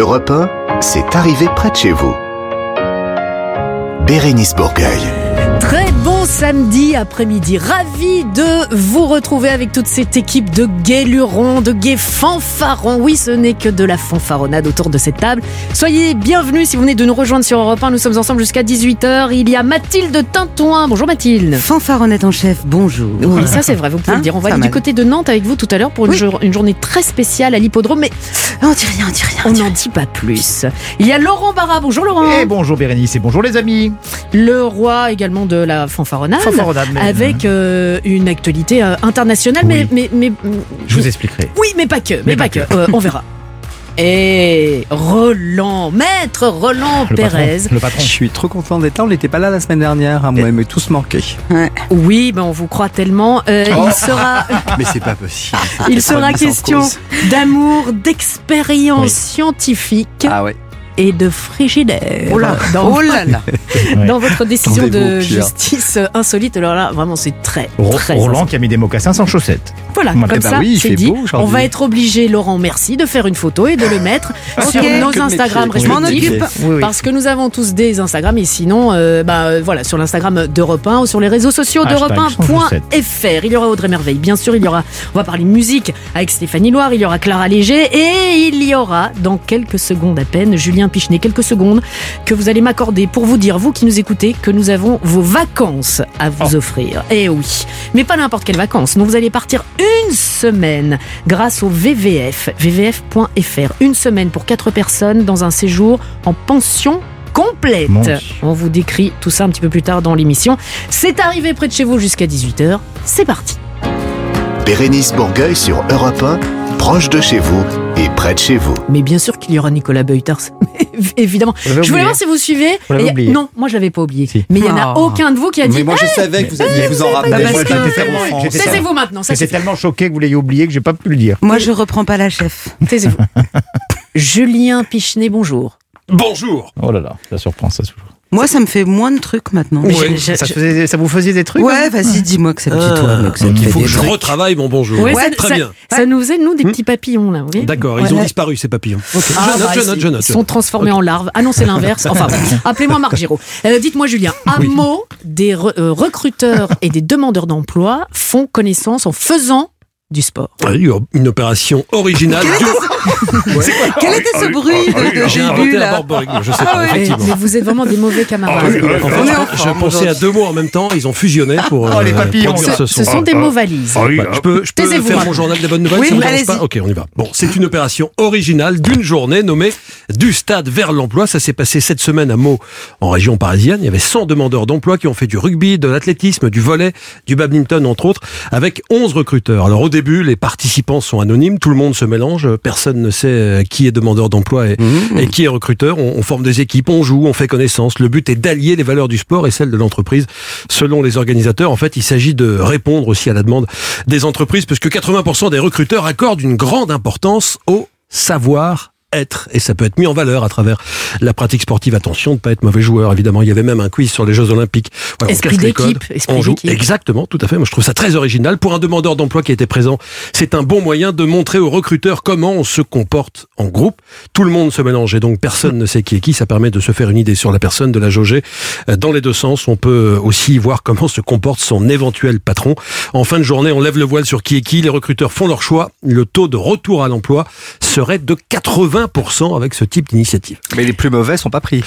Europe 1, c'est arrivé près de chez vous. Bérénice Bourgueil. Très bon samedi après-midi. Ravi de vous retrouver avec toute cette équipe de gays lurons, de gays fanfarons. Oui, ce n'est que de la fanfaronnade autour de cette table. Soyez bienvenus si vous venez de nous rejoindre sur Europe 1. Nous sommes ensemble jusqu'à 18h. Il y a Mathilde Tintouin. Bonjour Mathilde. Fanfaronnette en chef, bonjour. Oui, ça c'est vrai, vous pouvez Hein, le dire. On va aller du côté de Nantes avec vous tout à l'heure pour une, Oui. jour- une journée très spéciale à l'hippodrome, mais Oh, on dit rien, on dit rien. on n'en dit pas plus. Il y a Laurent Barra. Bonjour Laurent. Et bonjour Bérénice et bonjour les amis. Le roi également de la fanfaronnade. Fanfaronnade, mais- Avec euh, une actualité euh, internationale, Oui. mais, mais, mais Je vous expliquerai. Oui, mais pas que, mais, Mais pas, pas que. que. Euh, on verra. Et Roland, maître Roland Le patron, Pérez. Le patron. Je suis trop content d'être là. On n'était pas là la semaine dernière. Hein, moi, mais tous manqué. Oui, ben on vous croit tellement. Euh, Il sera, Mais c'est pas possible. il sera question d'amour, d'expérience Oui. scientifique Ah ouais. Et de frigidaire. Oh là, dans, oh là dans votre décision de justice insolite. Alors là, vraiment, c'est très, Ro- très Roland qui a mis des mocassins sans chaussettes. Voilà, comme Eh ben ça, oui, il c'est dit. beau. On va être obligé, Laurent, merci, de faire une photo et de le mettre sur nos Que Instagram métier. Je m'en respectifs. occupe. Oui, oui. Parce que nous avons tous des Instagram et sinon, euh, bah, euh, voilà, sur l'Instagram d'Europe 1 ou sur les réseaux sociaux d'Europe sans chaussettes. 1.fr. Il y aura Audrey Merveille, bien sûr, il y aura, on va parler musique avec Stéphanie Loire, il y aura Clara Léger et il y aura, dans quelques secondes à peine, Julien Pichenet, quelques secondes que vous allez m'accorder pour vous dire, vous qui nous écoutez, que nous avons vos vacances à vous offrir. Eh oui, mais pas n'importe quelles vacances. Non, vous allez partir une semaine grâce au VVF, vvf.fr. Une semaine pour quatre personnes dans un séjour en pension complète. Mon. On vous décrit tout ça un petit peu plus tard dans l'émission. C'est arrivé près de chez vous jusqu'à 18h. C'est parti. Bérénice Bourgueil sur Europe 1, proche de chez vous et près de chez vous. Mais bien sûr qu'il y aura Nicolas Beuters. Évidemment. Je voulais oublié. voir si vous suivez. Non, moi je l'avais pas oublié. Si. Mais il y en a Oh. aucun de vous qui a dit. Mais moi, je savais que vous alliez vous en rappeler. Taisez-vous maintenant, J'étais tellement choqué que vous l'ayez oublié que j'ai pas pu le dire. Moi, je reprends pas la chef. Taisez-vous. Julien Pichenet, bonjour. Bonjour. Oh là là, ça surprend ça toujours. Moi, ça me fait moins de trucs maintenant. Mais Ouais, je- je- Ça, je- faisait- ça vous faisait des trucs Ouais, hein vas-y, dis-moi que ça me dit toi, mais que ça donc me il fait faut des que je trucs. retravaille mon bonjour. Ouais, Ouais, ça, très ça- bien. Ça nous faisait, nous, des petits papillons, là. D'accord, ils ont disparu ces papillons. Ok, Ah, je note, bah, je note, je note. Ils sont transformés en larves. Ah non, c'est l'inverse. Enfin, bon. appelez-moi Marc Giraud. Euh, Dites-moi, Julien, un mot, des re- euh, recruteurs et des demandeurs d'emploi font connaissance en faisant du sport. Ah, Une opération originale. Quel était ce bruit de, de J'ai début, inventé un là borborygme, je sais Ah pas, oui. Effectivement. mais vous êtes vraiment des mauvais camarades. En fait, On est en je pensais à deux mots en même temps, ils ont fusionné pour Oh, les euh, papillons, produire Ce, ce ce son. sont des mots valises. Ouais, je peux, je peux faire Marc. mon journal des bonnes nouvelles Oui, ça vous allez-y. pas Ok, on y va. Bon, c'est une opération originale d'une journée nommée Du stade vers l'emploi. Ça s'est passé cette semaine à Meaux, en région parisienne. Il y avait 100 demandeurs d'emploi qui ont fait du rugby, de l'athlétisme, du volet, du badminton, entre autres, avec 11 recruteurs. Alors au début, les participants sont anonymes, tout le monde se mélange, personne ne sait euh, qui est demandeur d'emploi et, et qui est recruteur. On, on forme des équipes, on joue, on fait connaissance. Le but est d'allier les valeurs du sport et celles de l'entreprise. Selon les organisateurs, en fait, il s'agit de répondre aussi à la demande des entreprises, puisque 80% des recruteurs accordent une grande importance au savoir être et ça peut être mis en valeur à travers la pratique sportive. Attention de pas être mauvais joueur. Évidemment, il y avait même un quiz sur les Jeux Olympiques. Voilà, Esprit d'équipe, on joue. Exactement, tout à fait. Moi, je trouve ça très original pour un demandeur d'emploi qui était présent. C'est un bon moyen de montrer aux recruteurs comment on se comporte en groupe. Tout le monde se mélange et donc personne ne sait qui est qui. Ça permet de se faire une idée sur la personne, de la jauger euh, dans les deux sens. On peut aussi voir comment se comporte son éventuel patron. En fin de journée, on lève le voile sur qui est qui. Les recruteurs font leur choix. Le taux de retour à l'emploi serait de 80% avec ce type d'initiative. Mais les plus mauvais sont pas pris.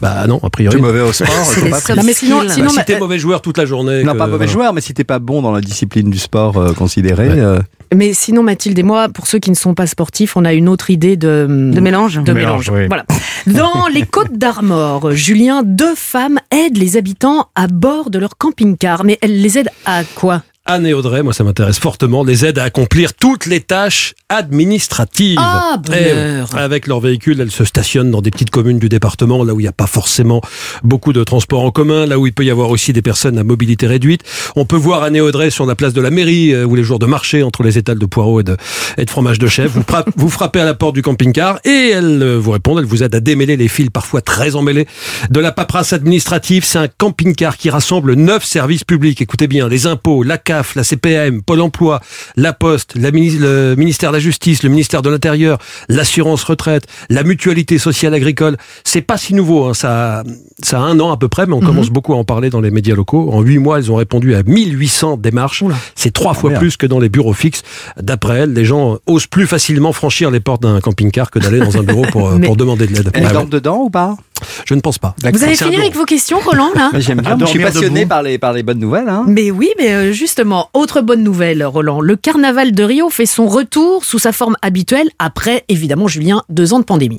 Bah non, a priori. Plus mauvais au sport sont les pas pris. Non, mais sinon- sinon, Bah, si t'es mauvais joueur toute la journée. Non, que- pas mauvais voilà. joueur, mais si t'es pas bon dans la discipline du sport euh, considéré. euh, Mais sinon, Mathilde et moi, pour ceux qui ne sont pas sportifs, on a une autre idée de, De mélange de mélange, mélange. oui. Voilà. Dans les Côtes d'Armor, Julien, deux femmes aident les habitants à bord de leur camping-car. Mais elles les aident à quoi? Anne et Audrey, moi ça m'intéresse fortement, les aide à accomplir toutes les tâches administratives. Ah, bonheur. Eh. Avec leur véhicule, elles se stationnent dans des petites communes du département, là où il n'y a pas forcément beaucoup de transports en commun, là où il peut y avoir aussi des personnes à mobilité réduite. On peut voir Anne et Audrey sur la place de la mairie, euh, ou les jours de marché, entre les étals de poireaux et de, et de fromage de chèvre. Vous, fra- vous frappez à la porte du camping-car et elles euh, vous répondent, elles vous aident à démêler les fils parfois très emmêlés de la paperasse administrative. C'est un camping-car qui rassemble neuf services publics. Écoutez bien, les impôts, la CAF, CNAF, la CPM, Pôle emploi, la Poste, la mini- le ministère de la Justice, le ministère de l'Intérieur, l'assurance retraite, la mutualité sociale agricole. C'est pas si nouveau, hein, ça, ça a un an à peu près, mais on commence beaucoup à en parler dans les médias locaux. En huit mois, elles ont répondu à 1800 démarches. C'est trois fois merde. plus que dans les bureaux fixes. D'après elles, les gens osent plus facilement franchir les portes d'un camping-car que d'aller dans un bureau pour, euh, Mais- pour demander de l'aide. Elle Ah ouais. dort dedans ou pas? Je ne pense pas. Vous avez fini avec vos questions, Roland, là Mais J'aime bien, je suis passionné par les, par les bonnes nouvelles. Hein. Mais oui, mais euh, justement, autre bonne nouvelle, Roland. Le carnaval de Rio fait son retour sous sa forme habituelle après, évidemment, Julien, deux ans de pandémie.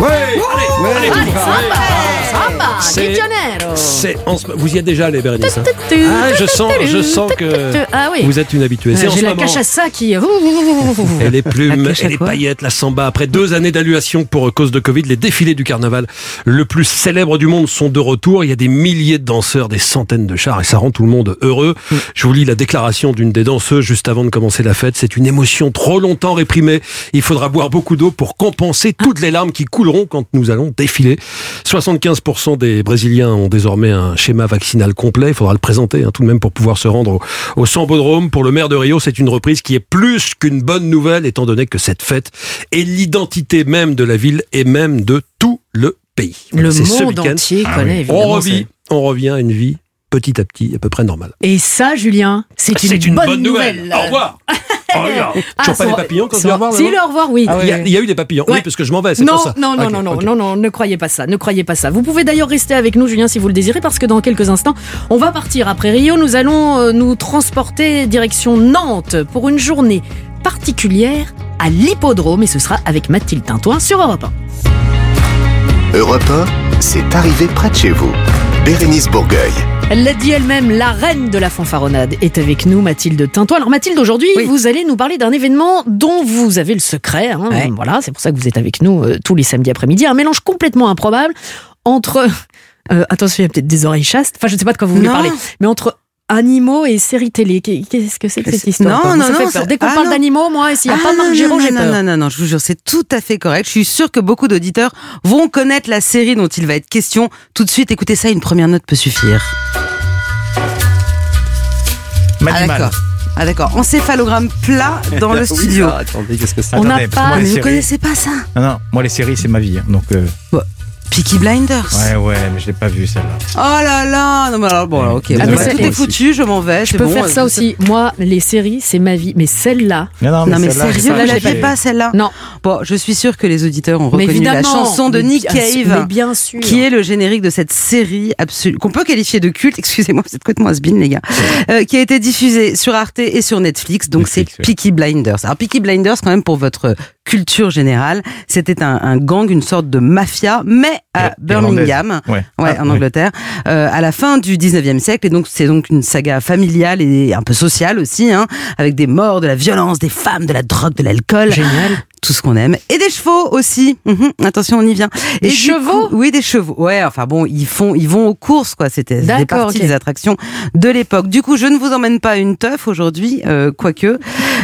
Allez, Allez, samba, samba, C'est- Di Janeiro. C'est en ce- Vous y êtes déjà allé, Bérénice hein Ah, je sens, je sens que Ah oui. vous êtes une habituée. C'est J'ai la moment. cachaça qui... Et les plumes, et les paillettes, la samba. Après deux années d'annulation pour cause de Covid, les défilés du carnaval le plus célèbre du monde sont de retour. Il y a des milliers de danseurs, des centaines de chars et ça rend tout le monde heureux. Je vous lis la déclaration d'une des danseuses juste avant de commencer la fête. C'est une émotion trop longtemps réprimée. Il faudra boire beaucoup d'eau pour compenser toutes les larmes qui couleront quand nous allons défiler. 75% des Brésiliens ont désormais un schéma vaccinal complet. Il faudra le présenter hein, tout de même pour pouvoir se rendre au, au Sambodrome. Pour le maire de Rio, c'est une reprise qui est plus qu'une bonne nouvelle, étant donné que cette fête est l'identité même de la ville et même de tout le pays. Le monde entier Ah connaît, oui. évidemment. On revit, on revient à une vie petit à petit, à peu près normale. Et ça, Julien, c'est une, bonne, nouvelle. Au revoir. Oh. Ah, Toujours pas des papillons quand son- tu vas voir Si, le au revoir, oui. il, y a, il y a eu des papillons. Ouais. Oui, parce que je m'en vais, c'est Non, pour ça. non, non, non, non, non, non, ne croyez pas ça, ne croyez pas ça. Vous pouvez d'ailleurs rester avec nous, Julien, si vous le désirez, parce que dans quelques instants, on va partir après Rio. Nous allons euh, nous transporter direction Nantes pour une journée particulière à l'hippodrome, et ce sera avec Mathilde Tintoin sur Europe 1. Europe 1, c'est arrivé près de chez vous. Bérénice Bourgueil. Elle l'a dit elle-même, la reine de la fanfaronnade est avec nous, Mathilde Tintoin. Alors Mathilde, aujourd'hui, Oui. vous allez nous parler d'un événement dont vous avez le secret. hein. Ouais. Voilà, c'est pour ça que vous êtes avec nous euh, tous les samedis après-midi. Un mélange complètement improbable entre... euh, attention, il y a peut-être des oreilles chastes. Enfin, je ne sais pas de quoi vous voulez Non. parler. Mais entre animaux et séries télé. Qu'est- Qu'est-ce que c'est que cette histoire non, non, Ça fait non, peur. c'est- Dès qu'on ah, parle non. d'animaux, moi, s'il n'y a Ah, pas de Marc non, Giraud, non, j'ai non, peur. Non, non, non, je vous jure, c'est tout à fait correct. Je suis sûre que beaucoup d'auditeurs vont connaître la série dont il va être question. Tout de suite, écoutez ça, une première note peut suffire. Ah d'accord. Ah d'accord. Encéphalogramme plat dans le Oui, studio. ça, attendez, qu'est-ce que c'est? On n'a pas- moi, Mais les vous séries- connaissez pas ça? Non, non, moi les séries c'est ma vie. hein, Donc, euh, Peaky Blinders. ouais, ouais, mais je l'ai pas vu celle-là. Oh là là Non mais alors bon, alors, ok. Ah, mais bah, c'est- tout est foutu, je m'en vais. Je peux bon, faire euh, ça aussi. Moi, les séries, c'est ma vie. Mais celle-là, Non, non, Non mais celle-là, sérieux, vous l'avez pas celle-là non. Bon, je suis sûre que les auditeurs ont Mais reconnu la chanson de Mais Nick bien Cave. Mais bien sûr. qui est le générique de cette série absolue qu'on peut qualifier de culte. Excusez-moi, vous êtes complètement has les gars. Euh, qui a été diffusée sur Arte et sur Netflix. Donc c'est Netflix. Peaky Blinders. Alors Peaky Blinders, quand même pour votre culture générale, c'était un, un gang, une sorte de mafia, mais à Ir- Birmingham. Ouais. Ouais, Ah, en. Angleterre, euh, à la fin du 19e siècle. Et donc, c'est donc une saga familiale et un peu sociale aussi, hein, avec des morts, de la violence, des femmes, de la drogue, de l'alcool. Génial. Tout ce qu'on aime. Et des chevaux aussi. Mhm, attention, on y vient. Des Et chevaux coup- Oui, des chevaux. Ouais, enfin bon, ils font, ils vont aux courses, quoi. C'était des parties des attractions de l'époque. Du coup, je ne vous emmène pas une teuf aujourd'hui, euh, quoique,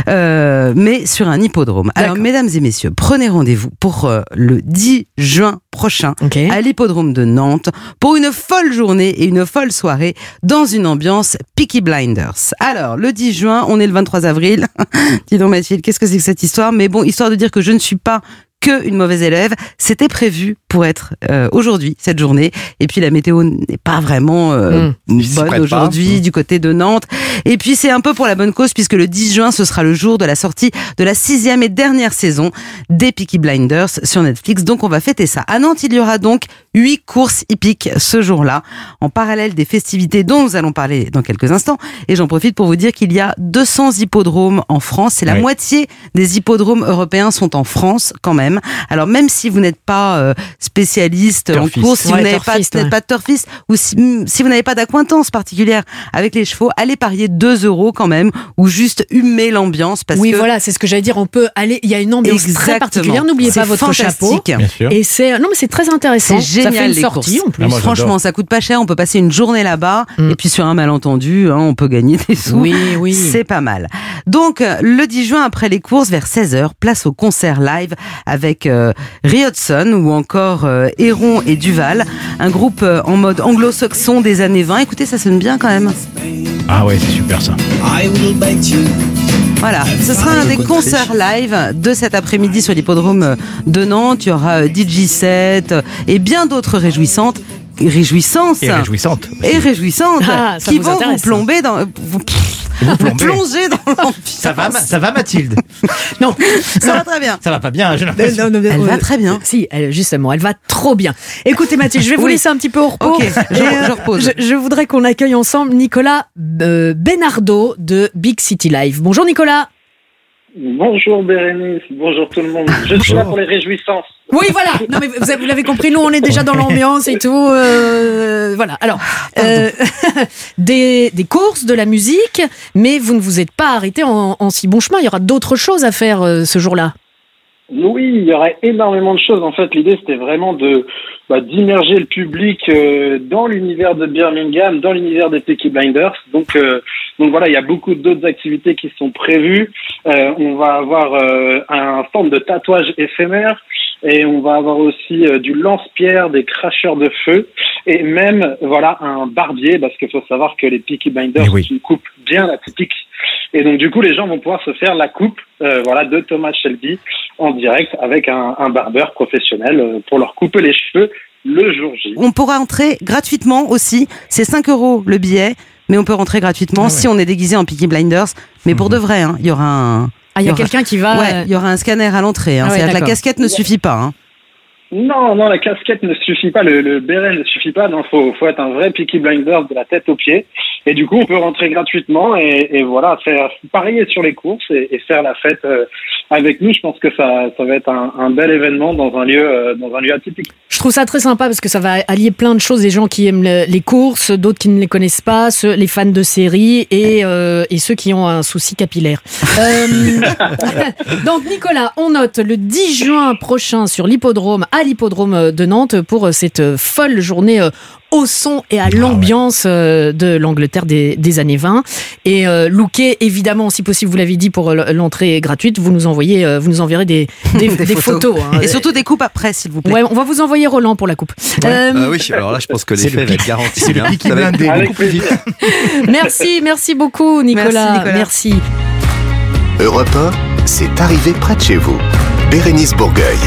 euh, mais sur un hippodrome. Alors, mesdames et messieurs, prenez rendez-vous pour euh, le 10 juin prochain à l'hippodrome de Nantes pour une folle journée et une folle soirée dans une ambiance Peaky Blinders. Alors, le 10 juin, on est le 23 avril. Dis donc Mathilde, qu'est-ce que c'est que cette histoire? Mais bon, histoire de dire que je ne suis pas que une mauvaise élève, c'était prévu pour être euh, aujourd'hui cette journée. Et puis la météo n'est pas vraiment euh, prête bonne aujourd'hui Mm. du côté de Nantes. Et puis c'est un peu pour la bonne cause puisque le 10 juin ce sera le jour de la sortie de la sixième et dernière saison des Peaky Blinders sur Netflix. Donc on va fêter ça. À Nantes, il y aura donc huit courses hippiques ce jour-là, en parallèle des festivités dont nous allons parler dans quelques instants. Et j'en profite pour vous dire qu'il y a 200 hippodromes en France. C'est la Oui. moitié des hippodromes européens sont en France quand même. Alors même si vous n'êtes pas euh, spécialiste en Turfiste. course, si Ouais, vous n'avez pas, ouais. de turfiste ou si, mm, si vous n'avez pas d'acquaintance particulière avec les chevaux, allez parier 2 euros quand même ou juste humer l'ambiance parce oui, que voilà, c'est ce que j'allais dire. On peut aller. Il y a une ambiance très particulière. N'oubliez pas votre chapeau. fantastique. Bien sûr. Et c'est non mais c'est très intéressant. C'est Ça fait génial une les sortie courses. en plus. Ah, moi. Franchement, ça coûte pas cher. On peut passer une journée là-bas Mm. et puis sur un malentendu, hein, on peut gagner des sous. Oui, oui. C'est pas mal. Donc, le 10 juin, après les courses, vers 16h, place au concert live avec euh, ou encore euh, Héron et Duval, un groupe euh, en mode anglo-saxon des années 20. Écoutez, ça sonne bien quand même. Ah ouais, c'est super ça. Voilà, ce sera un des concerts live de cet après-midi sur l'hippodrome euh, de Nantes. Il y aura euh, DJ set euh, et bien d'autres réjouissantes, réjouissances Et réjouissante. et réjouissantes Ah, qui vont vous intéresse. plomber dans, vous, vous plomber. plonger dans l'ambiance. Ça va, ça va Mathilde? Non, Ça va très bien. Ça va pas bien, j'ai l'impression. Non, non, non, Elle va très bien. Si, elle, justement, elle va trop bien. Écoutez Mathilde, je vais vous Oui. laisser un petit peu au repos. Ok, je- Et, euh, je repose. Je, je voudrais qu'on accueille ensemble Nicolas euh, Benardo de Big City Live. Bonjour Nicolas. Bonjour Bérénice, bonjour tout le monde. Je suis là pour les réjouissances. Oui, voilà. Non, mais vous, avez- vous l'avez compris, nous, on est déjà dans l'ambiance et tout. euh, voilà. Alors, euh, des, des courses, de la musique, mais vous ne vous êtes pas arrêté en, en si bon chemin. Il y aura d'autres choses à faire euh, ce jour-là. Oui, il y aurait énormément de choses. En fait, l'idée c'était vraiment de bah, d'immerger le public euh, dans l'univers de Birmingham, dans l'univers des Peaky Blinders. Donc, euh, donc voilà, il y a beaucoup d'autres activités qui sont prévues. Euh, on va avoir euh, un stand de tatouage éphémère et on va avoir aussi euh, du lance-pierre, des cracheurs de feu et même voilà un barbier parce qu'il faut savoir que les Peaky Blinders oui. c'est une coupe bien atypique. Et donc du coup, les gens vont pouvoir se faire la coupe, euh, voilà, de Thomas Shelby en direct avec un, un barbeur professionnel euh, pour leur couper les cheveux le jour J. On pourra entrer gratuitement aussi. C'est 5 euros le billet, mais on peut rentrer gratuitement si on est déguisé en Peaky Blinders. Mais pour de vrai, hein, il y aura un. Ah, il y a Il y aura- quelqu'un qui va. Ouais, il y aura un scanner à l'entrée. Hein. Ah ouais, C'est-à-dire que la casquette ne suffit pas. Hein. Non, non, la casquette ne suffit pas, le, le béret ne suffit pas. Non, faut, faut être un vrai Peaky Blinders de la tête aux pieds. Et du coup, on peut rentrer gratuitement et, et voilà, faire parier sur les courses et, et faire la fête euh, avec nous. Je pense que ça, ça va être un, un bel événement dans un lieu, euh, dans un lieu atypique. Je trouve ça très sympa parce que ça va allier plein de choses. Des gens qui aiment le- les courses, d'autres qui ne les connaissent pas, ceux, les fans de séries et, euh, et ceux qui ont un souci capillaire. Euh, donc Nicolas, on note le 10 juin prochain sur l'hippodrome, à l'hippodrome de Nantes, pour cette folle journée euh, au son et à l'ambiance euh, de l'Angleterre des, des années 20. Et euh, looké, évidemment, si possible, vous l'avez dit, pour l'entrée gratuite, vous nous envoyez, euh, vous nous enverrez des, des, Des des photos. photos. hein. Et surtout des coupes après, s'il vous plaît. Ouais, on va vous envoyer Roland pour la coupe. Euh, Ah oui, alors là, je pense que C'est l'effet le va pic- être garanti. c'est le hein. pic Ça va être- blindé. Avec beaucoup plus vite. plaisir. Merci, merci beaucoup Nicolas. Merci, Nicolas. Merci. Europe 1, c'est arrivé près de chez vous. Bérénice Bourgueil.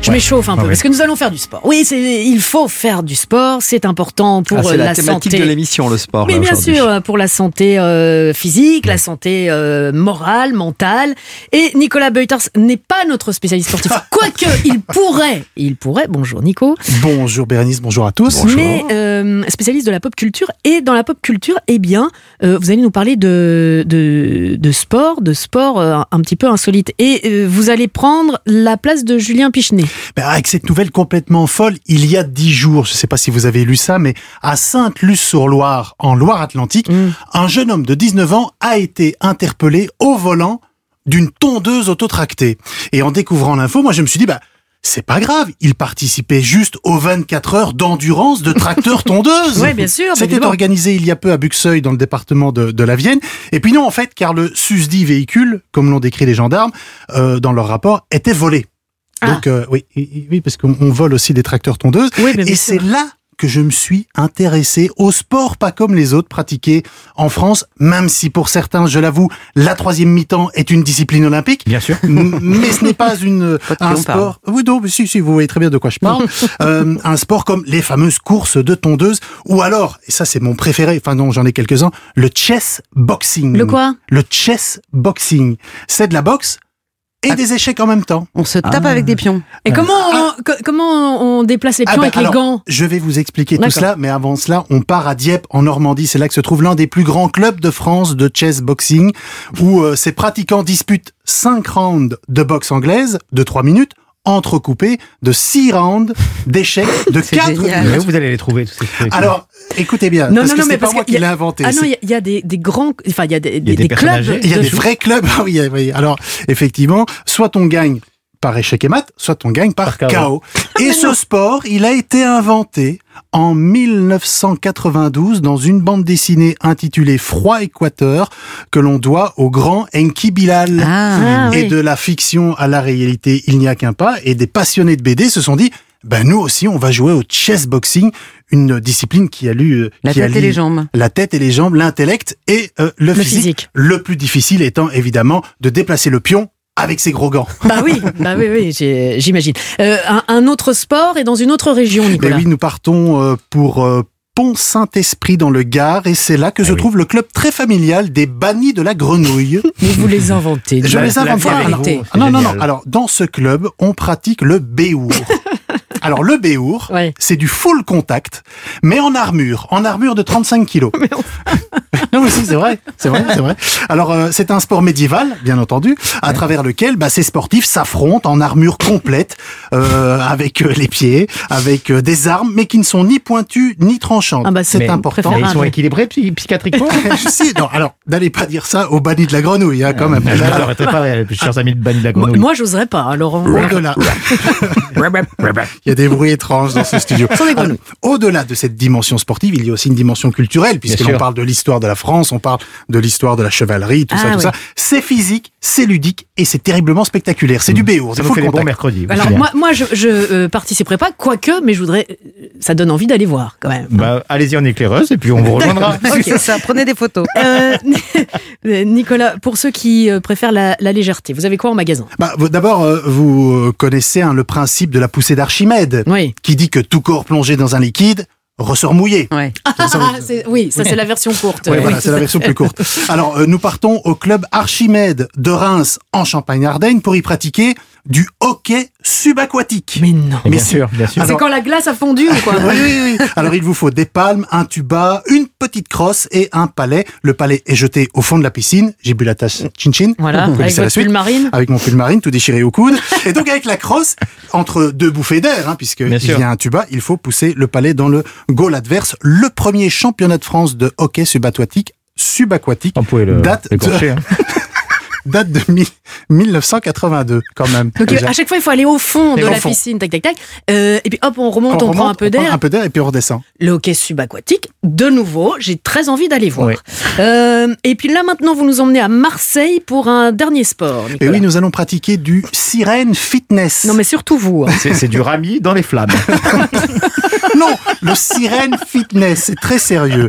Je m'échauffe un peu Ah ouais. parce que nous allons faire du sport. Oui, c'est il faut faire du sport, c'est important pour Ah, c'est euh, la, la, thématique santé. de l'émission, le sport. Mais là, bien sûr, pour la santé euh, physique, la santé euh, morale, mentale. Et Nicolas Beuters n'est pas notre spécialiste sportif. Quoique, il pourrait. Il pourrait. Bonjour Nico. Bonjour Bérénice, bonjour à tous. Mais euh, spécialiste de la pop culture. Et dans la pop culture, eh bien, euh, vous allez nous parler de, de, de sport, de sport euh, un petit peu insolite. Et euh, vous allez prendre la place de Julien Pichenet. Ben, avec cette nouvelle complètement folle, il y a dix jours, je ne sais pas si vous avez lu ça, mais à Sainte-Luce-sur-Loire, en Loire-Atlantique, Mm. un jeune homme de 19 ans a été interpellé au volant d'une tondeuse autotractée. Et en découvrant l'info, moi je me suis dit, bah, c'est pas grave, il participait juste aux 24 heures d'endurance de tracteur tondeuse. Ouais, bien sûr, C'était organisé il y a peu à Buxeuil, dans le département de, de la Vienne. Et puis non, en fait, car le susdit véhicule, comme l'ont décrit les gendarmes, euh, dans leur rapport, était volé. Ah. Donc euh, oui, oui, parce qu'on on vole aussi des tracteurs tondeuses. Oui, mais Et c'est là que je me suis intéressé au sport pas comme les autres pratiqués en France, même si pour certains, je l'avoue, la troisième mi-temps est une discipline olympique. Bien sûr. Mais ce n'est pas une un parle. sport. Oui, non, mais si, si, vous voyez très bien de quoi je parle. Euh, un sport comme les fameuses courses de tondeuses, ou alors, et ça c'est mon préféré. Enfin non, j'en ai quelques-uns. Le chess boxing. Le quoi? Le chess boxing. C'est de la boxe et Ah. des échecs en même temps. On se tape Ah. avec des pions. Et comment on, co- comment on déplace les Ah pions ben, avec alors, les gants? Je vais vous expliquer tout cela, mais avant cela, on part à Dieppe, en Normandie. C'est là que se trouve l'un des plus grands clubs de France de chess boxing, où euh, ces pratiquants disputent 5 rounds de boxe anglaise de 3 minutes, entrecoupés de 6 rounds d'échecs de C'est 4 génial. minutes. Mais où vous allez les trouver tous ces trucs Alors, écoutez bien, Non, parce non, que non, mais pas parce moi qu'il qui l'ai inventé. Ah non, il y a- il y, a des, des grands, enfin il y a des, clubs. Il y a de- des vrais clubs, ah oui, oui. Alors, effectivement, soit on gagne par échec et mat, soit on gagne par, Par KO. KO. Et ce sport, il a été inventé en 1992 dans une bande dessinée intitulée Froid Équateur que l'on doit au grand Enki Bilal. Ah. Ah, Et oui. de la fiction à la réalité, il n'y a qu'un pas. Et des passionnés de BD se sont dit, ben nous aussi, on va jouer au chess boxing, une discipline qui a lu euh, La qui tête et les jambes. la tête et les jambes, l'intellect et euh, le, Le physique. physique. Le plus difficile étant évidemment de déplacer le pion avec ses gros gants. Bah oui, bah oui, oui, j'imagine. Euh, un, un autre sport et dans une autre région, Mais Nicolas. oui, nous partons euh, pour euh, Pont-Saint-Esprit dans le Gard et c'est là que se oui. trouve le club très familial des bannis de la grenouille. Mais vous les inventez. Je La- les invente pas. ah non, non, non. Alors, dans ce club, on pratique le béour. Alors, le béour, Ouais. c'est du full contact, mais en armure, en armure de 35 kilos. non, mais si, c'est vrai, c'est vrai, c'est vrai. Alors, euh, c'est un sport médiéval, bien entendu, à travers lequel bah, ces sportifs s'affrontent en armure complète, euh, avec euh, les pieds, avec euh, des armes, mais qui ne sont ni pointues ni tranchantes. Ah bah, c'est important. Ils sont Préférable. équilibrés psy- psychiatriquement si, non, alors, n'allez pas dire ça au banni de la grenouille, hein, quand même. Je ne l'arrêterai pas, euh, chers amis de Banni de la Grenouille. moi, j'oserais pas, hein, Laurent. Au-delà. Il y a des bruits étranges dans ce studio. Alors, Au-delà de cette dimension sportive, il y a aussi une dimension culturelle, puisque l'on parle de l'histoire de la France, on parle de l'histoire de la chevalerie, tout ça, Ah tout oui. ça. C'est physique, c'est ludique et c'est terriblement spectaculaire. C'est du béour, Ça full fait des bons mercredis. Alors moi, moi, je, je euh, participerai pas, quoique, mais je voudrais. euh, Ça donne envie d'aller voir quand même. Bah, allez-y en éclaireuse et puis on vous rejoindra. C'est ça, prenez des photos. Euh, Nicolas, pour ceux qui euh, préfèrent la, la légèreté, vous avez quoi en magasin? Bah, vous- D'abord, euh, vous euh, connaissez hein, le principe de la poussée d'Archimède, Oui. qui dit que tout corps plongé dans un liquide ressort mouillé. Ouais. Ah, oui, ça c'est la version courte. Ouais, Oui, voilà, c'est la version plus courte. Alors, euh, nous partons au club Archimède de Reims, en Champagne-Ardenne, pour y pratiquer du hockey subaquatique. Mais non. Bien Mais si. sûr, bien sûr. C'est quand la glace a fondu ou quoi Oui, oui, oui. Alors, il vous faut des palmes, un tuba, une petite crosse et un palais. Le palais est jeté au fond de la piscine. J'ai bu la tasse chin-chin. Voilà, avec connaissez la suite. pull marine. Avec mon pull marine tout déchiré au coude. Et donc, avec la crosse, entre deux bouffées d'air, hein, puisque Bien il y a un tuba, il faut pousser le palais dans le goal adverse. Le premier championnat de France de hockey subaquatique, subaquatique, On pouvait le date de- hein. Date de mi- 1982, quand même. Donc déjà. à chaque fois, il faut aller au fond de Et la fond. piscine, tac, tac, tac. Euh, et puis hop, on remonte, on, remonte, prend un peu prend d'air. Un peu d'air et puis on redescend. Le hockey subaquatique, de nouveau, j'ai très envie d'aller voir. Oui. Euh, et puis là, maintenant, vous nous emmenez à Marseille pour un dernier sport. Et oui, nous allons pratiquer du sirène fitness. Non, mais surtout vous. hein. C'est du rami dans les flammes. Non, le sirène fitness, c'est très sérieux.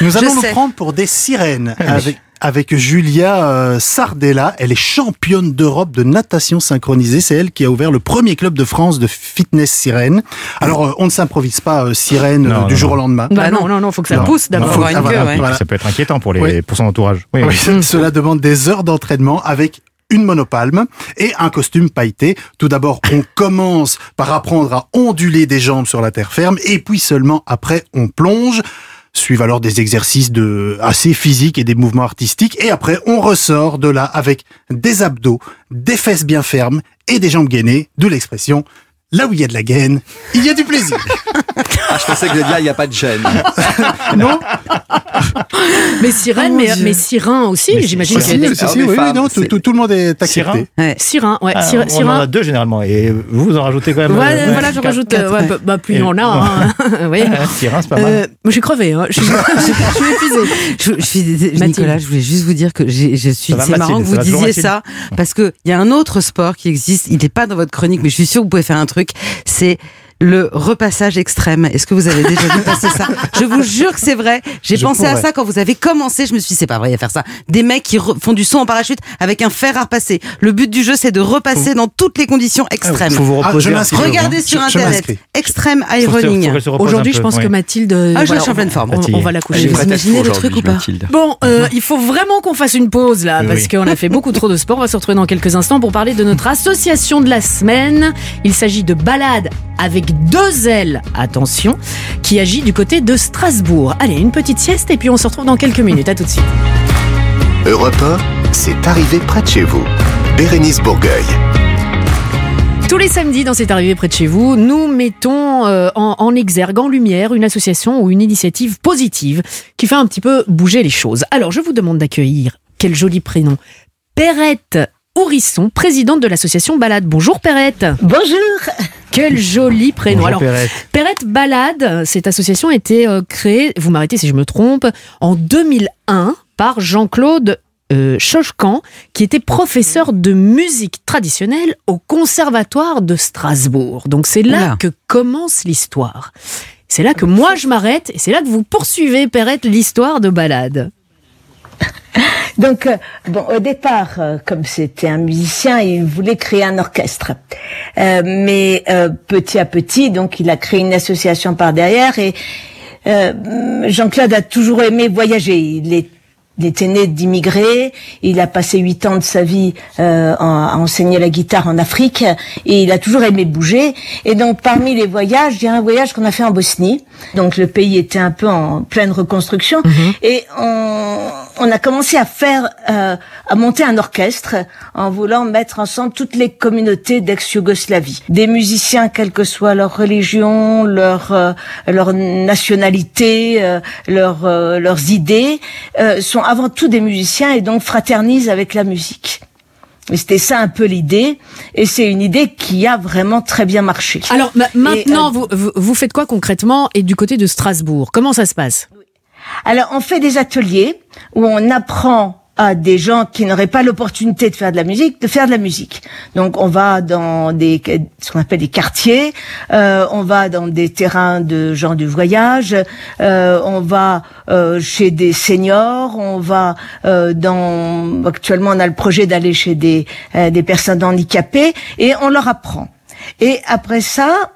Nous allons nous prendre pour des sirènes avec, avec Julia euh, Sardella. Elle est championne d'Europe de natation synchronisée. C'est elle qui a ouvert le premier club de France de fitness sirène. Alors, euh, on ne s'improvise pas euh, sirène Non, du non, jour non. au lendemain. Bah Bah non, non. non, faut que ça Non. pousse d'abord. faut- avoir une ah, voilà, queue, ouais. voilà. Ça peut être inquiétant pour, les, Oui. pour son entourage. Oui, Oui, oui. cela demande des heures d'entraînement avec une monopalme et un costume pailleté. Tout d'abord, on commence par apprendre à onduler des jambes sur la terre ferme et puis seulement après, on plonge. Suivent alors des exercices de assez physiques et des mouvements artistiques. Et après on ressort de là avec des abdos, des fesses bien fermes et des jambes gainées, d'où l'expression là où il y a de la gaine, il y a du plaisir. Ah, je pensais que le dire, il n'y a pas de gêne. non Mais sirène, Oh, mais, mais sirin aussi, Mais j'imagine qu'il y a des... Ah, oui, oui, femmes, non, tout, c'est- tout- tout le monde est Sirin accepté. Sirin, ouais, Ah, sir- on en sirin. a deux généralement. Et vous, vous en rajoutez quand même. Ouais, euh, voilà, je rajoute. euh, ouais, bah, bah, en a. hein. oui. Sirin, c'est pas mal. Euh, moi, je suis crevée. Hein. Je suis, je suis épuisée. Je, je suis Mathilde. Nicolas, je voulais juste vous dire que j'ai- je suis. C'est marrant que vous disiez ça parce que il y a un autre sport qui existe. Il n'est pas dans votre chronique, mais je suis sûre que vous pouvez faire un truc. C'est le repassage extrême. Est-ce que vous avez déjà vu passer ça? Je vous jure que c'est vrai. J'ai Je pensé à ça quand vous avez commencé. Je me suis dit, c'est pas vrai, il y a faire ça. Des mecs qui font du saut en parachute avec un fer à repasser. Le but du jeu, c'est de repasser dans toutes les conditions extrêmes. Faut vous Ah, reposer je petit peu, Regardez hein. sur Je- je internet. se- faut ironing. Aujourd'hui, je pense ouais. que Mathilde. euh, Ah, je voilà, suis en pleine forme. On, on va la coucher. Vous à imaginez le truc ou pas Mathilde. Bon, euh, il faut vraiment qu'on fasse une pause là, Oui. parce qu'on a fait beaucoup trop de sport. On va se retrouver dans quelques instants pour parler de notre association de la semaine. Il s'agit de Balade avec deux ailes, attention, qui agit du côté de Strasbourg. Allez, une petite sieste et puis on se retrouve dans quelques minutes. À tout de suite. Europe 1, c'est arrivé près de chez vous. Bérénice Bourgueil. Tous les samedis, dans cette arrivée près de chez vous, nous mettons euh, en, en exergue, en lumière, une association ou une initiative positive qui fait un petit peu bouger les choses. Alors, je vous demande d'accueillir, quel joli prénom, Perrette Ourisson, présidente de l'association Balade. Bonjour Perrette. Bonjour. Quel joli prénom. Bonjour, Alors, Perrette. Perrette Balade, cette association a été euh, créée, vous m'arrêtez si je me trompe, en 2001 par Jean-Claude euh, Chochkan, qui était professeur de musique traditionnelle au Conservatoire de Strasbourg. Donc c'est là Oula. que commence l'histoire. C'est là que moi je m'arrête et c'est là que vous poursuivez, Perrette, l'histoire de Balade. Donc, euh, bon, au départ, euh, comme c'était un musicien, il voulait créer un orchestre. Euh, mais euh, petit à petit, donc, il a créé une association par derrière. Et euh, Jean-Claude a toujours aimé voyager. Il est il était né d'immigrés, il a passé huit ans de sa vie euh, à enseigner la guitare en Afrique et il a toujours aimé bouger. Et donc parmi les voyages, il y a un voyage qu'on a fait en Bosnie. Donc le pays était un peu en pleine reconstruction et on, on a commencé à faire, euh, à monter un orchestre en voulant mettre ensemble toutes les communautés d'ex-Yougoslavie, des musiciens quelle que soit leur religion, leur euh, leur nationalité, euh, leur, euh, leurs idées, euh, sont avant tout des musiciens et donc fraternisent avec la musique. C'était ça un peu l'idée, et c'est une idée qui a vraiment très bien marché. Alors ma- maintenant, euh, vous, vous faites quoi concrètement et du côté de Strasbourg? Comment ça se passe? Alors, on fait des ateliers où on apprend à des gens qui n'auraient pas l'opportunité de faire de la musique, de faire de la musique. Donc, on va dans des ce qu'on appelle des quartiers, euh, on va dans des terrains de gens du voyage, euh, on va euh, chez des seniors, on va euh, dans actuellement on a le projet d'aller chez des euh, des personnes handicapées et on leur apprend. Et après ça,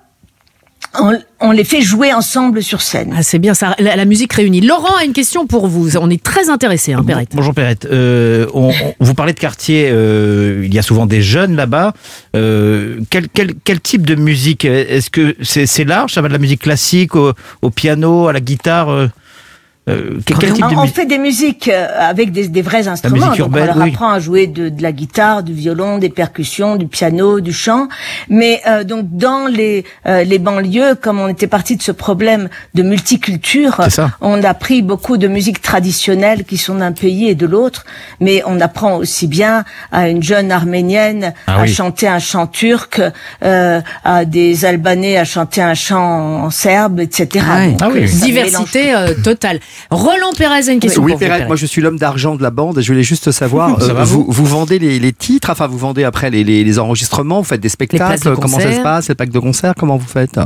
on, on les fait jouer ensemble sur scène. Ah, c'est bien ça, la, la musique réunie. Laurent a une question pour vous. On est très intéressé, hein, Perrette. Bonjour Perrette. Euh, on- on- vous parlez de quartier, euh, il y a souvent des jeunes là-bas. Euh, quel, quel, quel type de musique? Est-ce que c'est c'est large Ça va de la musique classique au, au piano, à la guitare euh, quel, quel type de on, fait des musiques euh, avec des, des vrais instruments. donc on leur oui. apprend à jouer de, de la guitare, du violon, des percussions, du piano, du chant. Mais euh, donc dans les euh, les banlieues, comme on était parti de ce problème de multiculture, on a pris beaucoup de musiques traditionnelles qui sont d'un pays et de l'autre. Mais on apprend aussi bien à une jeune arménienne Ah à oui. chanter un chant turc, euh, à des Albanais à chanter un chant en serbe, etc. Ah oui. Donc, Ah oui. Diversité euh, totale. Roland Pérez a une question Oui, pour vous, Perrette, Perrette. moi je suis l'homme d'argent de la bande et je voulais juste savoir, euh, va, vous, vous vendez les, les titres, enfin vous vendez après les, les, les enregistrements, vous faites des de spectacles, comment ça se passe, les packs de concert, comment vous faites?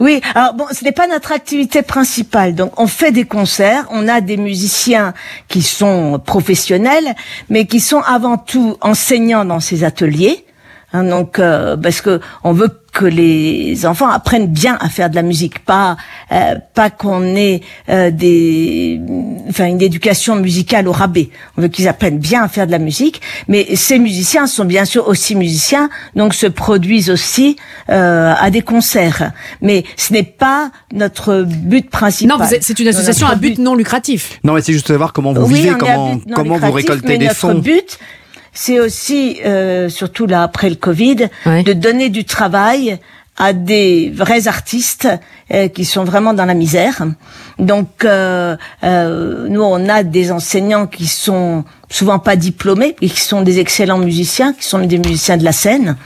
Oui, alors bon, ce n'est pas notre activité principale. Donc, on fait des concerts, on a des musiciens qui sont professionnels, mais qui sont avant tout enseignants dans ces ateliers. Hein, donc, euh, parce que on veut que les enfants apprennent bien à faire de la musique, pas euh, pas qu'on ait euh, des, enfin une éducation musicale au rabais. On veut qu'ils apprennent bien à faire de la musique, mais ces musiciens sont bien sûr aussi musiciens, donc se produisent aussi euh, à des concerts. Mais ce n'est pas notre but principal. Non, vous êtes- c'est une association à Notre but non lucratif. Non, mais c'est juste de savoir comment vous oui, vivez, comment, comment vous récoltez mais des notre fonds. but, c'est aussi, euh, surtout là après le Covid, de donner du travail à des vrais artistes euh, qui sont vraiment dans la misère. Donc, euh, euh, nous, on a des enseignants qui sont souvent pas diplômés et qui sont des excellents musiciens, qui sont des musiciens de la scène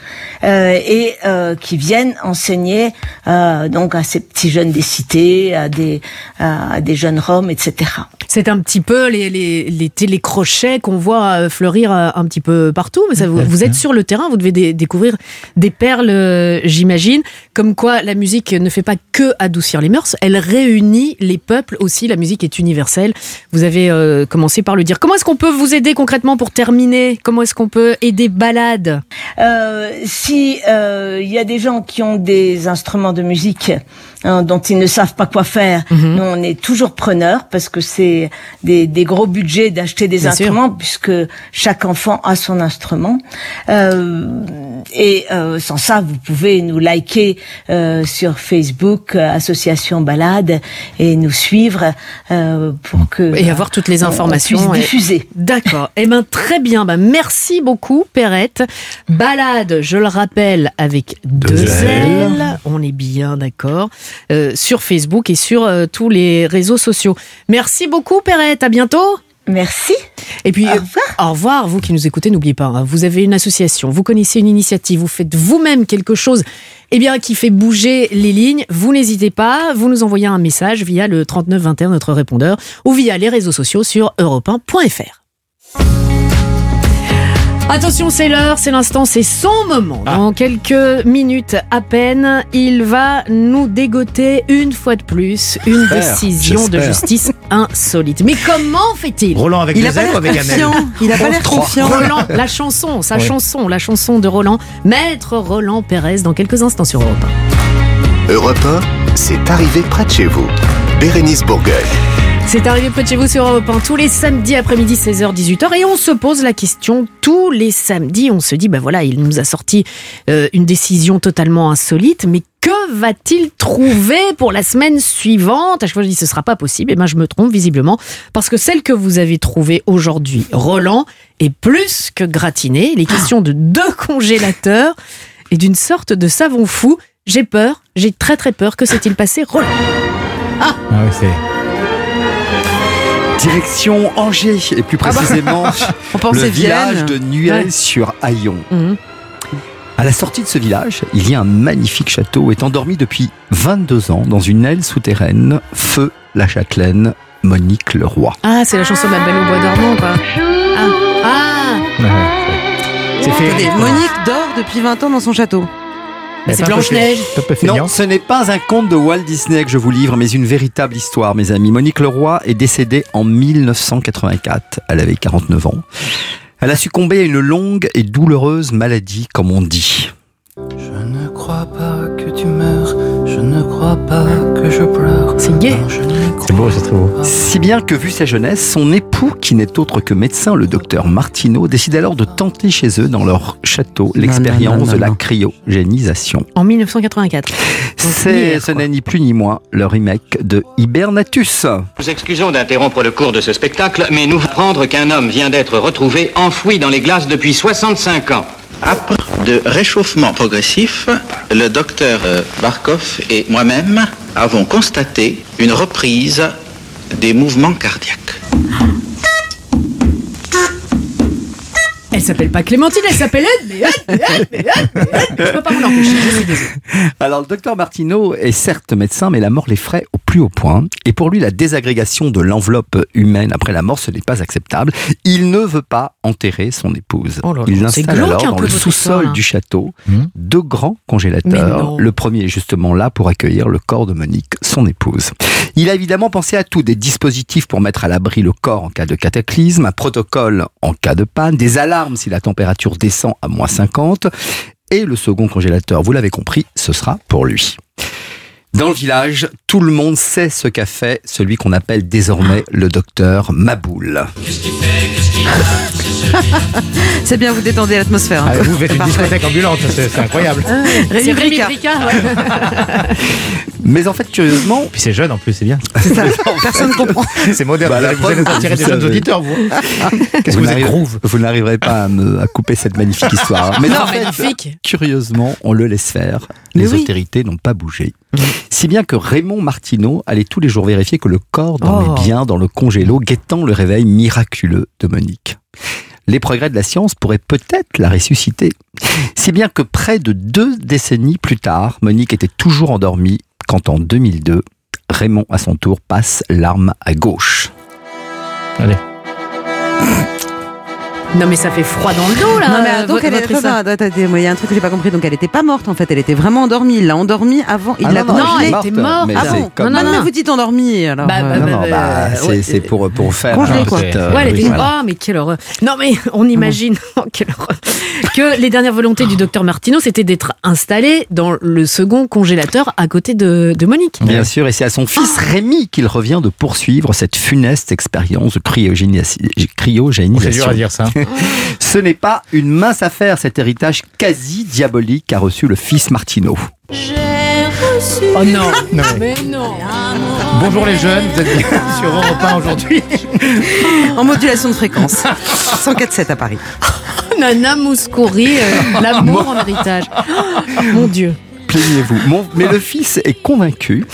euh, et euh, qui viennent enseigner euh, donc à ces petits jeunes des cités, à des à des jeunes roms, etc. C'est un petit peu les, les, les télécrochets qu'on voit euh, fleurir euh, un petit peu partout. Mais ça, vous, vous êtes sur le terrain, vous devez dé- découvrir des perles, euh, j'imagine. Comme quoi, la musique ne fait pas que adoucir les mœurs, elle réunit les peuples aussi. La musique est universelle. Vous avez euh, commencé par le dire. Comment est-ce qu'on peut vous aider concrètement pour terminer? Comment est-ce qu'on peut aider Balade? Euh, si euh, il y a des gens qui ont des instruments de musique hein, dont ils ne savent pas quoi faire, Mhm. nous on est toujours preneurs parce que c'est des, des gros budgets d'acheter des Bien sûr. instruments puisque chaque enfant a son instrument. Euh, et euh, sans ça, vous pouvez nous liker euh, sur Facebook euh, Association Balade et nous suivre euh, pour que Et avoir toutes les on- on informations. et- diffuser. D'accord. Eh ben très bien. Ben, merci beaucoup, Perrette. Balade, je le rappelle, avec deux, Deux L. L. On est bien d'accord. Euh, sur Facebook et sur euh, tous les réseaux sociaux. Merci beaucoup, Perrette. À bientôt. Merci. Et puis, Au euh, revoir. au revoir, vous qui nous écoutez, n'oubliez pas, hein, vous avez une association, vous connaissez une initiative, vous faites vous-même quelque chose eh bien, qui fait bouger les lignes, vous n'hésitez pas, vous nous envoyez un message via le 3921, notre répondeur, ou via les réseaux sociaux sur europe1.fr. Attention, c'est l'heure, c'est l'instant, c'est son moment. Dans quelques minutes à peine, il va nous dégoter une fois de plus une décision de justice insolite. Mais comment fait-il? Roland avec Il des a pas ailes ou avec. Il a pas l'air confiant. Roland, la chanson, sa Ouais. chanson, la chanson de Roland, Maître Roland Pérez, dans quelques instants sur Europe 1. Europe 1, c'est arrivé près de chez vous. Bérénice Bourgueil. C'est arrivé près de chez vous sur Europe 1 tous les samedis après-midi 16h 18h et on se pose la question tous les samedis. On se dit bah voilà il nous a sorti euh, une décision totalement insolite. Mais que va-t-il trouver pour la semaine suivante? À chaque fois je dis ce sera pas possible. Et ben je me trompe visiblement. Parce que celle que vous avez trouvée aujourd'hui Roland est plus que gratinée. Il est question de deux congélateurs et d'une sorte de savon fou. J'ai peur j'ai très très peur. Que s'est-il passé Roland? Ah oui, c'est. Direction Angers, et plus précisément On pensait le village Vienne. de Nuel sur Hayon. Mhm. À la sortie de ce village, il y a un magnifique château est endormi depuis 22 ans dans une aile souterraine, feu la châtelaine Monique Leroy. Ah, c'est la chanson de la Belle au bois dormant, quoi. Ah, ah Ouais, c'est fait. Monique dort depuis 20 ans dans son château. C'est Blanche-Neige. Non, ce n'est pas un conte de Walt Disney que je vous livre, mais une véritable histoire, mes amis. Monique Leroy est décédée en 1984. Elle avait 49 ans. Elle a succombé à une longue et douloureuse maladie, comme on dit. Je ne crois pas que tu meurs, je ne crois pas que je pleure. C'est gay. C'est beau, c'est très beau. Si bien que, vu sa jeunesse, son époux, qui n'est autre que médecin, le docteur Martineau, décide alors de tenter chez eux, dans leur château, l'expérience de la cryogénisation. En 1984. C'est, hier, ce n'est ni plus ni moins le remake de Hibernatus. Nous excusons d'interrompre le cours de ce spectacle, mais nous apprendre qu'un homme vient d'être retrouvé enfoui dans les glaces depuis 65 ans. Après de réchauffement progressif, le docteur euh, Barkov et moi-même avons constaté une reprise des mouvements cardiaques. Elle s'appelle pas Clémentine, elle s'appelle Ed, mais Ed, mais Ed, mais Ed, mais Ed. Je peux pas m'en empêcher, je suis désolée. Alors, le docteur Martineau est certes médecin, mais la mort l'effraie au plus haut point. Et pour lui, la désagrégation de l'enveloppe humaine après la mort, ce n'est pas acceptable. Il ne veut pas enterrer son épouse. Oh là là, Il installe alors dans le sous-sol du château Hmm. deux grands congélateurs. Le premier est justement là pour accueillir le corps de Monique, son épouse. Il a évidemment pensé à tout, des dispositifs pour mettre à l'abri le corps en cas de cataclysme, un protocole en cas de panne, des alarmes si la température descend à moins 50. Et le second congélateur, vous l'avez compris, ce sera pour lui. Dans le village, tout le monde sait ce qu'a fait celui qu'on appelle désormais le docteur Maboul. C'est bien, vous détendez l'atmosphère. un Ah, vous faites une discothèque ambulante, c'est c'est incroyable. C'est Rémi. Bricard, ouais. Mais en fait, curieusement, Puis c'est jeune en plus, c'est bien. C'est ça. Personne comprend. C'est moderne. Bah, vous allez- vous attirer des jeunes auditeurs, vous. Qu'est-ce que vous êtes n'arriverez- groove? vous n'arriverez pas à, me, à couper cette magnifique histoire. Mais Non, en fait, magnifique. curieusement, on le laisse faire. Mais Les oui. autorités n'ont pas bougé. Si bien que Raymond Martineau allait tous les jours vérifier que le corps dormait Oh. bien dans le congélo, guettant le réveil miraculeux de Monique. Les progrès de la science pourraient peut-être la ressusciter. Si bien que près de deux décennies plus tard, Monique était toujours endormie quand en 2002, Raymond à son tour passe l'arme à gauche. Allez. Non, mais ça fait froid dans le dos, là. Non, mais euh, donc elle est votre histoire. attends, attends, attends, moi, il y a un truc que j'ai pas compris. Donc elle était pas morte en fait, elle était vraiment endormie. Il l'a endormie avant. Il Ah l'a non, non, Non, congelée. elle était morte. mais Ah bon comme- Non, non, vous dites endormie alors. Bah, euh, bah, Non, bah, non, bah, c'est ouais. c'est pour, pour faire. Congelé, un quoi. petit, euh, Ouais, elle oui, était... voilà. Oh, mais quelle horreur. Non, mais on imagine, oh, quelle horreur, que les dernières volontés du docteur Martineau, c'était d'être installé dans le second congélateur à côté de, de Monique. Bien sûr, et c'est à son fils Rémi qu'il revient de poursuivre cette funeste expérience de cryogénisation. C'est dur à dire ça. Ce n'est pas une mince affaire, cet héritage quasi diabolique qu'a reçu le fils Martineau. Oh non, mais non. Bonjour les jeunes, vous êtes bien sur Europe 1 aujourd'hui. En modulation de fréquence. 104.7 à Paris. Nana Mouskouri, euh, l'amour en héritage. Oh, mon Dieu. Plaignez-vous. Mais le fils est convaincu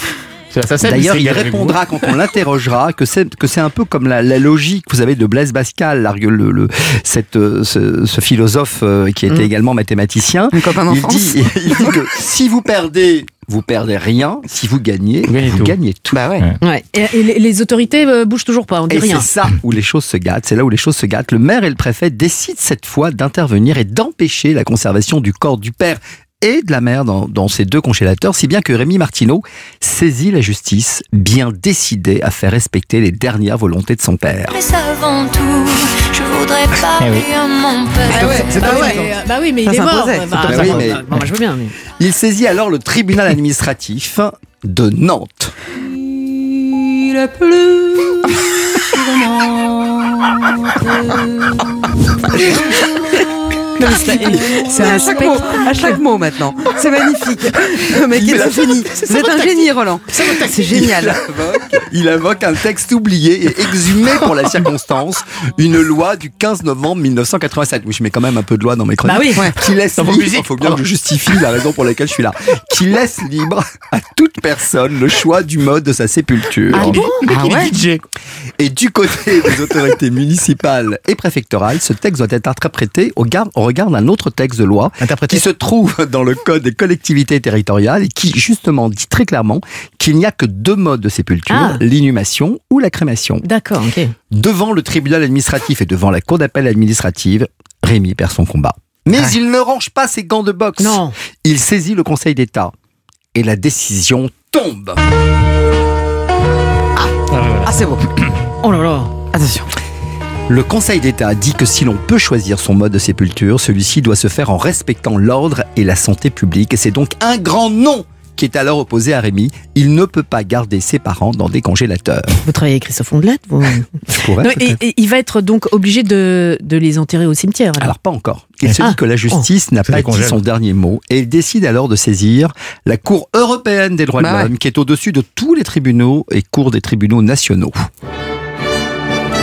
D'ailleurs, il répondra quand on l'interrogera que c'est que c'est un peu comme la, la logique, vous savez, de Blaise Pascal, l'argue- le, le- cette, euh, ce, ce philosophe euh, qui était Mm. également mathématicien. Il dit, il dit que si vous perdez, vous perdez rien. Si vous gagnez, Vous gagnez vous tout. gagnez tout. Bah ouais. Ouais. Et, et les, les autorités euh, bougent toujours pas, on dit Et rien. c'est ça où les choses se gâtent, c'est là où les choses se gâtent. Le maire et le préfet décident cette fois d'intervenir et d'empêcher la conservation du corps du père et de la mère dans, dans ces deux congélateurs, si bien que Rémi Martineau saisit la justice, bien décidé à faire respecter les dernières volontés de son père. Mais avant tout, je voudrais pas Eh oui. à mon père. ouais, c'est bah, pas vrai. bah oui, mais Ça il est mort. s'imposait. Bah, Bah oui, mais- bah, moi, je veux bien. mais- Il saisit alors le tribunal administratif de Nantes. Il pleut sur Non, mais c'est- C'est un à chaque mot, à chaque mot maintenant. C'est magnifique. Un génie. Vous êtes un génie, Roland. C'est génial. Il invoque, il un texte oublié et exhumé pour la circonstance, une loi du 15 novembre 1987. Oui, je mets quand même un peu de loi dans mes chroniques. Bah oui. Qui laisse libre, musiques. faut bien que je justifie la raison pour laquelle je suis là. Qui laisse libre à toute personne le choix du mode de sa sépulture. Ah bon Ah ouais. DJ. Et du côté des autorités municipales et préfectorales, ce texte doit être interprété au, gar- au regard d'un autre texte de loi Interprété. qui se trouve dans le Code des collectivités territoriales et qui justement dit très clairement qu'il n'y a que deux modes de sépulture, Ah. l'inhumation ou la crémation. D'accord, ok. Devant le tribunal administratif et devant la cour d'appel administrative, Rémi perd son combat. Mais Ouais. il ne range pas ses gants de boxe. Non. Il saisit le Conseil d'État et la décision tombe. Ah, c'est beau. Oh là là. Attention. Le Conseil d'État dit que si l'on peut choisir son mode de sépulture, celui-ci doit se faire en respectant l'ordre et la santé publique. Et c'est donc un grand non qui est alors opposé à Rémi. Il ne peut pas garder ses parents dans des congélateurs. Vous travaillez avec Christophe Ondelat vous... Non, et, il va être donc obligé de, de les enterrer au cimetière. alors. Alors pas encore. Il se Ah. dit que la justice n'a Ça pas dit son dernier mot et il décide alors de saisir la Cour européenne des droits Bah de ouais. l'homme qui est au-dessus de tous les tribunaux et cours des tribunaux nationaux.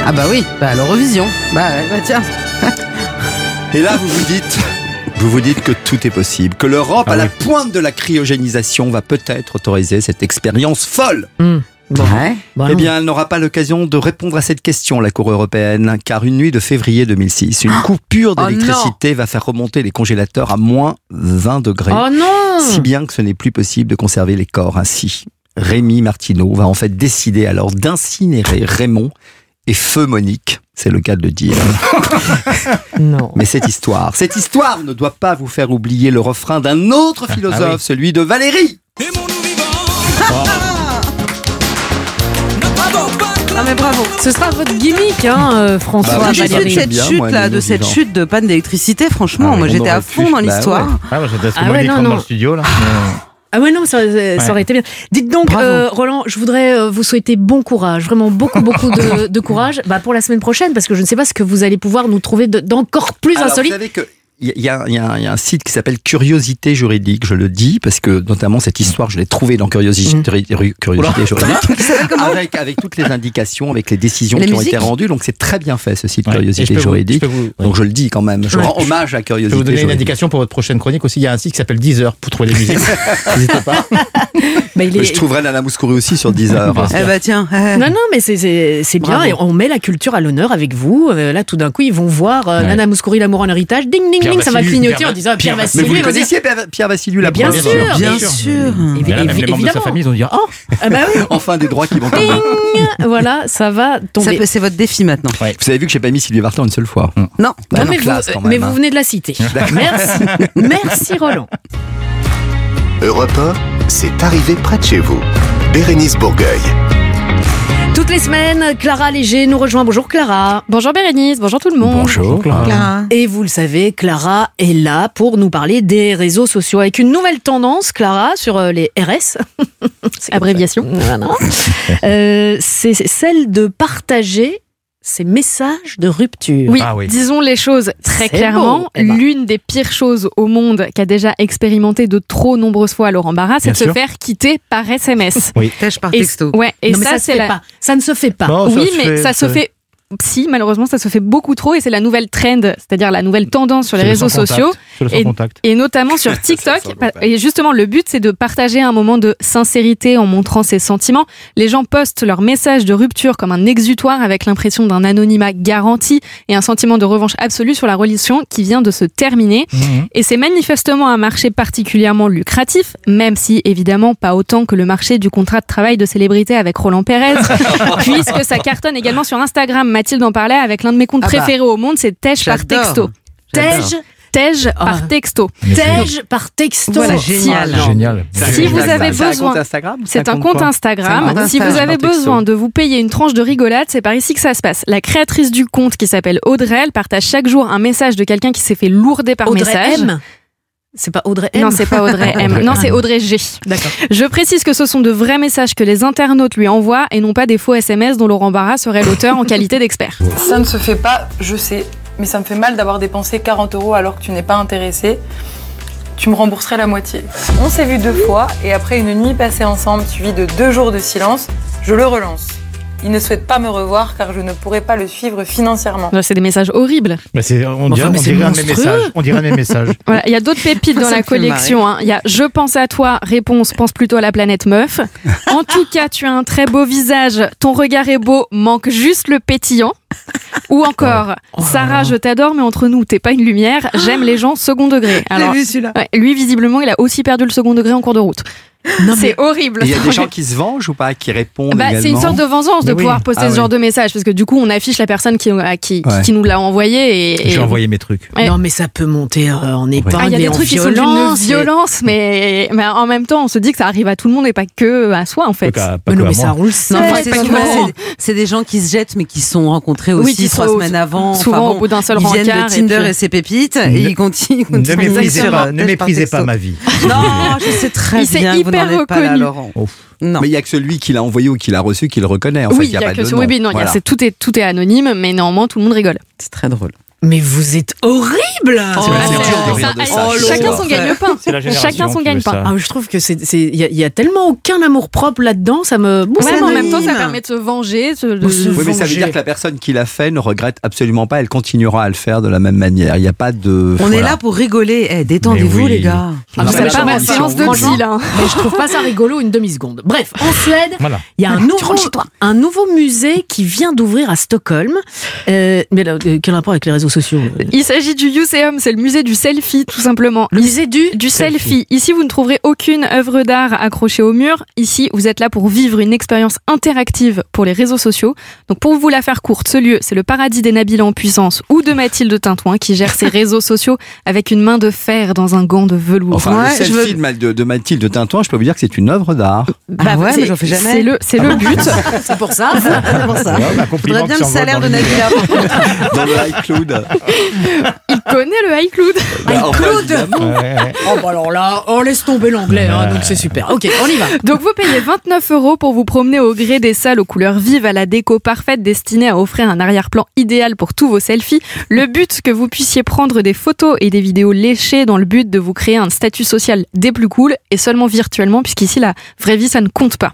Ah bah oui, bah à l'Eurovision. Bah ouais, bah tiens. Et là, vous vous dites, vous vous dites que tout est possible, que l'Europe, Ah à la pointe de la cryogénisation, va peut-être autoriser cette expérience folle. Hmm. Bon. Ouais. Bon, Eh bien, elle n'aura pas l'occasion de répondre à cette question, la Cour européenne, car une nuit de février 2006, une coupure Oh d'électricité va faire remonter les congélateurs à moins 20 degrés. Oh non Si bien que ce n'est plus possible de conserver les corps ainsi. Rémi Martineau va en fait décider alors d'incinérer Raymond et feu Monique. C'est le cas de le dire. Non. Mais cette histoire, cette histoire ne doit pas vous faire oublier le refrain d'un autre philosophe, Ah oui. celui de Valérie. Ah mais bravo. Ce sera votre gimmick, hein, euh, François Bah oui, J'ai de cette bien, chute moi, là, les de cette chute de panne d'électricité. Franchement, Ah, moi j'étais à fond dans Bah l'histoire. ouais. Ah, moi, j'étais à ce Ah ouais, dans le studio, là. Ah ouais, non, ça, ça Ouais. aurait été bien. Dites donc, euh, Roland, je voudrais euh, vous souhaiter bon courage, vraiment beaucoup, beaucoup de, de courage bah, pour la semaine prochaine, parce que je ne sais pas ce que vous allez pouvoir nous trouver de- d'encore plus Alors, vous insolite. savez que il y, a- il y a un- il y a un site qui s'appelle Curiosité juridique, je le dis, parce que notamment cette histoire, je l'ai trouvée dans Curiosité. Curiosité juridique, avec, avec toutes les indications, avec les décisions Les qui ont été rendues. Donc c'est très bien fait ce site Ouais. Je Curiosité vous- juridique. je Donc je le dis quand même, je Ouais. rends hommage à Je Curiosité peux vous donner une juridique. indication pour votre prochaine chronique aussi. Il y a un site qui s'appelle Deezer pour trouver des musiques. N'hésitez pas. Bah, il Mais est- Je trouverai Nana Mouskouri aussi sur Deezer. Eh bah tiens. Non, non, mais c'est- bien. Et on met la culture à l'honneur avec vous. Euh, là, tout d'un coup, ils vont voir euh, Ouais. Nana Mouskouri, l'amour en héritage. Ding, ding, Pierre ça va clignoter Pierre en disant Pierre Va- Vassiliou. Mais vous dire- connaissiez, Pierre, Vassiliou, la bien première sûr, fois. Bien bien sûr. Et même les membres de sa famille, ils ont dit Oh Ah bah oui. Enfin des droits qui vont tomber. Voilà, ça va tomber. C'est votre défi maintenant. Vous avez vu que j'ai pas mis Sylvie Vartan une seule fois. Non. Bah Non, non, mais, classe, vous, quand mais même, hein. vous venez de la citer. Merci. Merci, Roland. Europe 1, c'est arrivé près de chez vous. Bérénice Bourgueil. Toutes les semaines, Clara Léger nous rejoint. Bonjour Clara. Bonjour Bérénice, bonjour tout le monde. Bonjour. Et vous le savez, Clara est là pour nous parler des réseaux sociaux avec une nouvelle tendance, Clara, sur euh, les RS. C'est Abréviation. Voilà. Euh, C'est celle de partager ces messages de rupture. Oui, Ah oui. disons les choses très clairement. Eh ben. L'une des pires choses au monde qu'a déjà expérimenté de trop nombreuses fois Laurent Barra, c'est de se faire quitter par SMS. Tâche par et, texto. ouais, et non, ça, ça, se c'est fait la... pas. Ça ne se fait pas. Oui, mais fait, ça se fait si, malheureusement, ça se fait beaucoup trop et c'est la nouvelle trend, c'est-à-dire la nouvelle tendance sur les le réseaux sociaux. Le Et, notamment sur TikTok. et justement, le but, c'est de partager un moment de sincérité en montrant ses sentiments. Les gens postent leurs messages de rupture comme un exutoire avec l'impression d'un anonymat garanti et un sentiment de revanche absolue sur la relation qui vient de se terminer. Mhm. Et c'est manifestement un marché particulièrement lucratif, même si évidemment pas autant que le marché du contrat de travail de célébrité avec Roland Pérez, puisque ça cartonne également sur Instagram. Mathilde en parlait avec l'un de mes comptes Ah bah. préférés au monde, c'est Tej par texto. Tej, Tej Ah. par texto. Tej par texto. Voilà, génial. Si- Génial. Si vous avez C'est un besoin, compte Instagram c'est un compte Instagram. C'est un compte Si vous avez besoin de vous payer une tranche de rigolade, c'est par ici que ça se passe. La créatrice du compte, qui s'appelle Audrey, elle partage chaque jour un message de quelqu'un qui s'est fait lourder par Audrey message. M. C'est pas Audrey M. Non, c'est pas Audrey M. Non, c'est Audrey G. D'accord. Je précise que ce sont de vrais messages que les internautes lui envoient et non pas des faux SMS dont Laurent Barra serait l'auteur en qualité d'expert. Ça ne se fait pas, je sais, mais ça me fait mal d'avoir dépensé 40 euros alors que tu n'es pas intéressé. Tu me rembourserais la moitié. On s'est vu deux fois et après une nuit passée ensemble suivie de deux jours de silence, je le relance. Il ne souhaite pas me revoir car je ne pourrais pas le suivre financièrement. C'est des messages horribles. Mais c'est, on dirait, on un mes messages. On dirait un de mes messages. Voilà, il y a d'autres pépites dans la collection. hein. Il y a Je pense à toi, réponse, pense plutôt à la planète meuf. En tout cas, tu as un très beau visage, ton regard est beau, manque juste le pétillant. Ou encore, Sarah, je t'adore, mais entre nous, t'es pas une lumière, j'aime les gens second degré. Alors, vu lui, visiblement, il a aussi perdu le second degré en cours de route. C'est horrible. Il y a des gens qui se vengent ou pas, qui répondent Bah, c'est une sorte de vengeance de oui. pouvoir poster Ah ce oui. genre de message parce que du coup on affiche la personne qui, Ouais. qui nous l'a envoyé et, et- J'ai envoyé mes trucs. Ouais. Non, mais ça peut monter euh, en Ah, épingle il y a des trucs qui sont d'une violence. violence, mais, mais en même temps, on se dit que ça arrive à tout le monde et pas que à soi, en fait. Pas pas Mais non, mais ça roule c'est des gens qui se jettent, mais qui sont rencontrés aussi trois semaines avant. souvent au bout d'un seul Ils viennent rencard de Tinder et ses pépites, et Ne- ils continuent. Ne méprisez pas, ma vie. Non, je sais très Il s'est bien hyper êtes pas là, reconnu. Laurent. Non. Mais il y a que celui qui l'a envoyé ou qui l'a reçu qui le reconnaît. En oui, fait, il y a, pas que de ce- nom. oui, oui, non, y a- tout, est, tout est anonyme, mais néanmoins, tout le monde rigole. C'est très drôle. Mais vous êtes horrible Oh, oh, chacun son gagne-pain. Chacun son gagne-pain. Ah, je trouve que c'est, c'est- il y, a- il y a tellement aucun amour propre là-dedans, ça me. Bon, Ouais, ça mais en me- même temps, ça permet de se venger. de- de- se Oui, mais ça veut dire que la personne qui l'a fait ne regrette absolument pas. Elle continuera à le faire de la même manière. Il n'y a pas de. On est là pour rigoler. Eh, détendez-vous, oui. les gars. Ah, part la en émission, séance de vous- psy, là. Mais je trouve pas ça rigolo une demi-seconde. Bref, en Suède, il y a un nouveau, un nouveau musée qui vient d'ouvrir à Stockholm. Euh, mais euh, quel rapport avec les réseaux sociaux Il s'agit du Museum, c'est le musée du selfie, tout simplement. Le musée du Du selfie. Ici, vous ne trouverez aucune œuvre d'art accrochée au mur. Ici, vous êtes là pour vivre une expérience interactive pour les réseaux sociaux. Donc, pour vous la faire courte, ce lieu, c'est le paradis des Nabila en puissance ou de Mathilde Tintouin qui gère ses réseaux sociaux avec une main de fer dans un gant de velours. Enfin, Ouais, le je selfie veux- de, de- de Mathilde de Tintoin, je peux vous dire que c'est une œuvre d'art. Ah ouais, c'est- mais j'en fais jamais. C'est le, c'est le but. C'est pour ça. C'est pour ça. Ouais, bah, bien le salaire de. Nabila. Dans le iCloud. Il connaît le. Bah, évidemment. Ouais, ouais. Oh, bah alors là, on laisse tomber l'anglais, hein, donc c'est super. Ok, on y va. Donc vous payez 29 euros pour vous promener au gré des salles aux couleurs vives à la déco parfaite destinée à offrir un arrière-plan idéal pour tous vos selfies. Le but que vous puissiez prendre des photos et des vidéos léchées dans le but de vous créer un statut social des plus cool et seulement virtuellement puisqu'ici la vraie vie ça ne compte pas.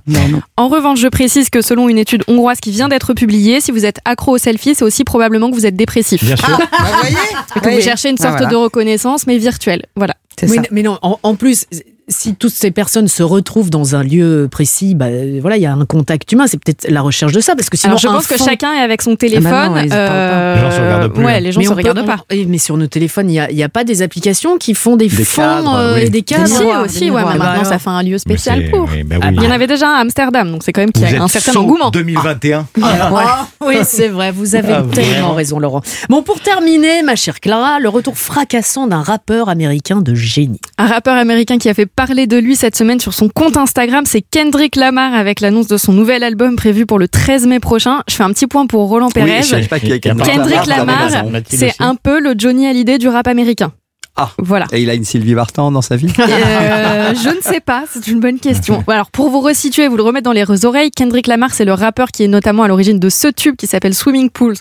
En revanche, je précise que selon une étude hongroise qui vient d'être publiée, si vous êtes accro aux selfies, c'est aussi probablement que vous êtes dépressif. Bien sûr. Bah, vous voyez Et que vous cherchez une Ah, sorte voilà. de reconnaissance mais virtuelle. Voilà. C'est Oui, ça. mais non, en, en plus, si toutes ces personnes se retrouvent dans un lieu précis, bah, euh, voilà, il y a un contact humain. C'est peut-être la recherche de ça, parce que sinon, Alors je pense que chacun est avec son téléphone. Ah bah non. Les gens se regardent plus, Ouais, hein. les gens mais se peut- regardent on- pas. eh, mais sur nos téléphones, il n'y a, il y a pas des applications qui font des, Des fonds cadres, euh, oui. et des cadres. Si, aussi, ouais, mais Bah maintenant ça fait un lieu spécial pour. oui, bah Ah, oui. Il y en avait déjà un à Amsterdam, donc c'est quand même qu'il y Vous a un êtes certain engouement. 2021. Ah, oui, c'est vrai, vous avez Ah, tellement vraiment raison, Laurent. Bon, pour terminer, ma chère Clara, le retour fracassant d'un rappeur américain de génie. Un rappeur américain qui a fait parler de lui cette semaine sur son compte Instagram, c'est Kendrick Lamar avec l'annonce de son nouvel album prévu pour le 13 mai prochain. Je fais un petit point pour Roland Oui, Pérez. Kendrick Kendrick Lamar, c'est un peu le Johnny Hallyday du rap américain. Ah. Voilà. Et il a une Sylvie Vartan dans sa vie Euh, je ne sais pas, c'est une bonne question. Alors pour vous resituer, vous le remettre dans les oreilles, Kendrick Lamar c'est le rappeur qui est notamment à l'origine de ce tube qui s'appelle Swimming Pools.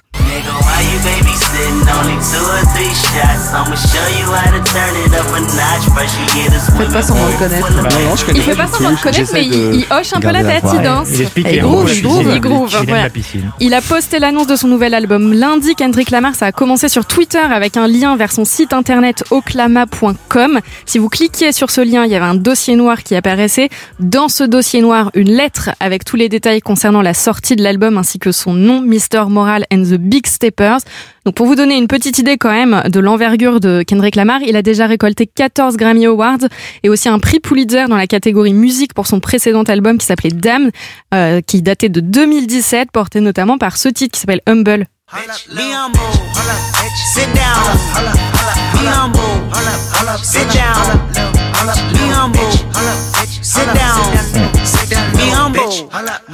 Sitting only two or three shots. I'ma show you how to turn it up a notch. First you get us Faites pas semblant de connaître. Bah Il fait pas semblant de connaître, mais il, il hoche un peu la tête, il danse. Il explique il groove, il groove, il groove. Voilà. Il a posté l'annonce de son nouvel album lundi. Kendrick Lamar, ça a commencé sur Twitter avec un lien vers son site internet oclama.com. Si vous cliquiez sur ce lien, il y avait un dossier noir qui apparaissait. Dans ce dossier noir, une lettre avec tous les détails concernant la sortie de l'album ainsi que son nom, Mr. Moral and the Big Steppers. Donc pour vous donner une petite idée quand même de l'envergure de Kendrick Lamar, il a déjà récolté 14 Grammy Awards et aussi un prix Pulitzer dans la catégorie musique pour son précédent album qui s'appelait Damn, euh, qui datait de 2017, porté notamment par ce titre qui s'appelle Humble.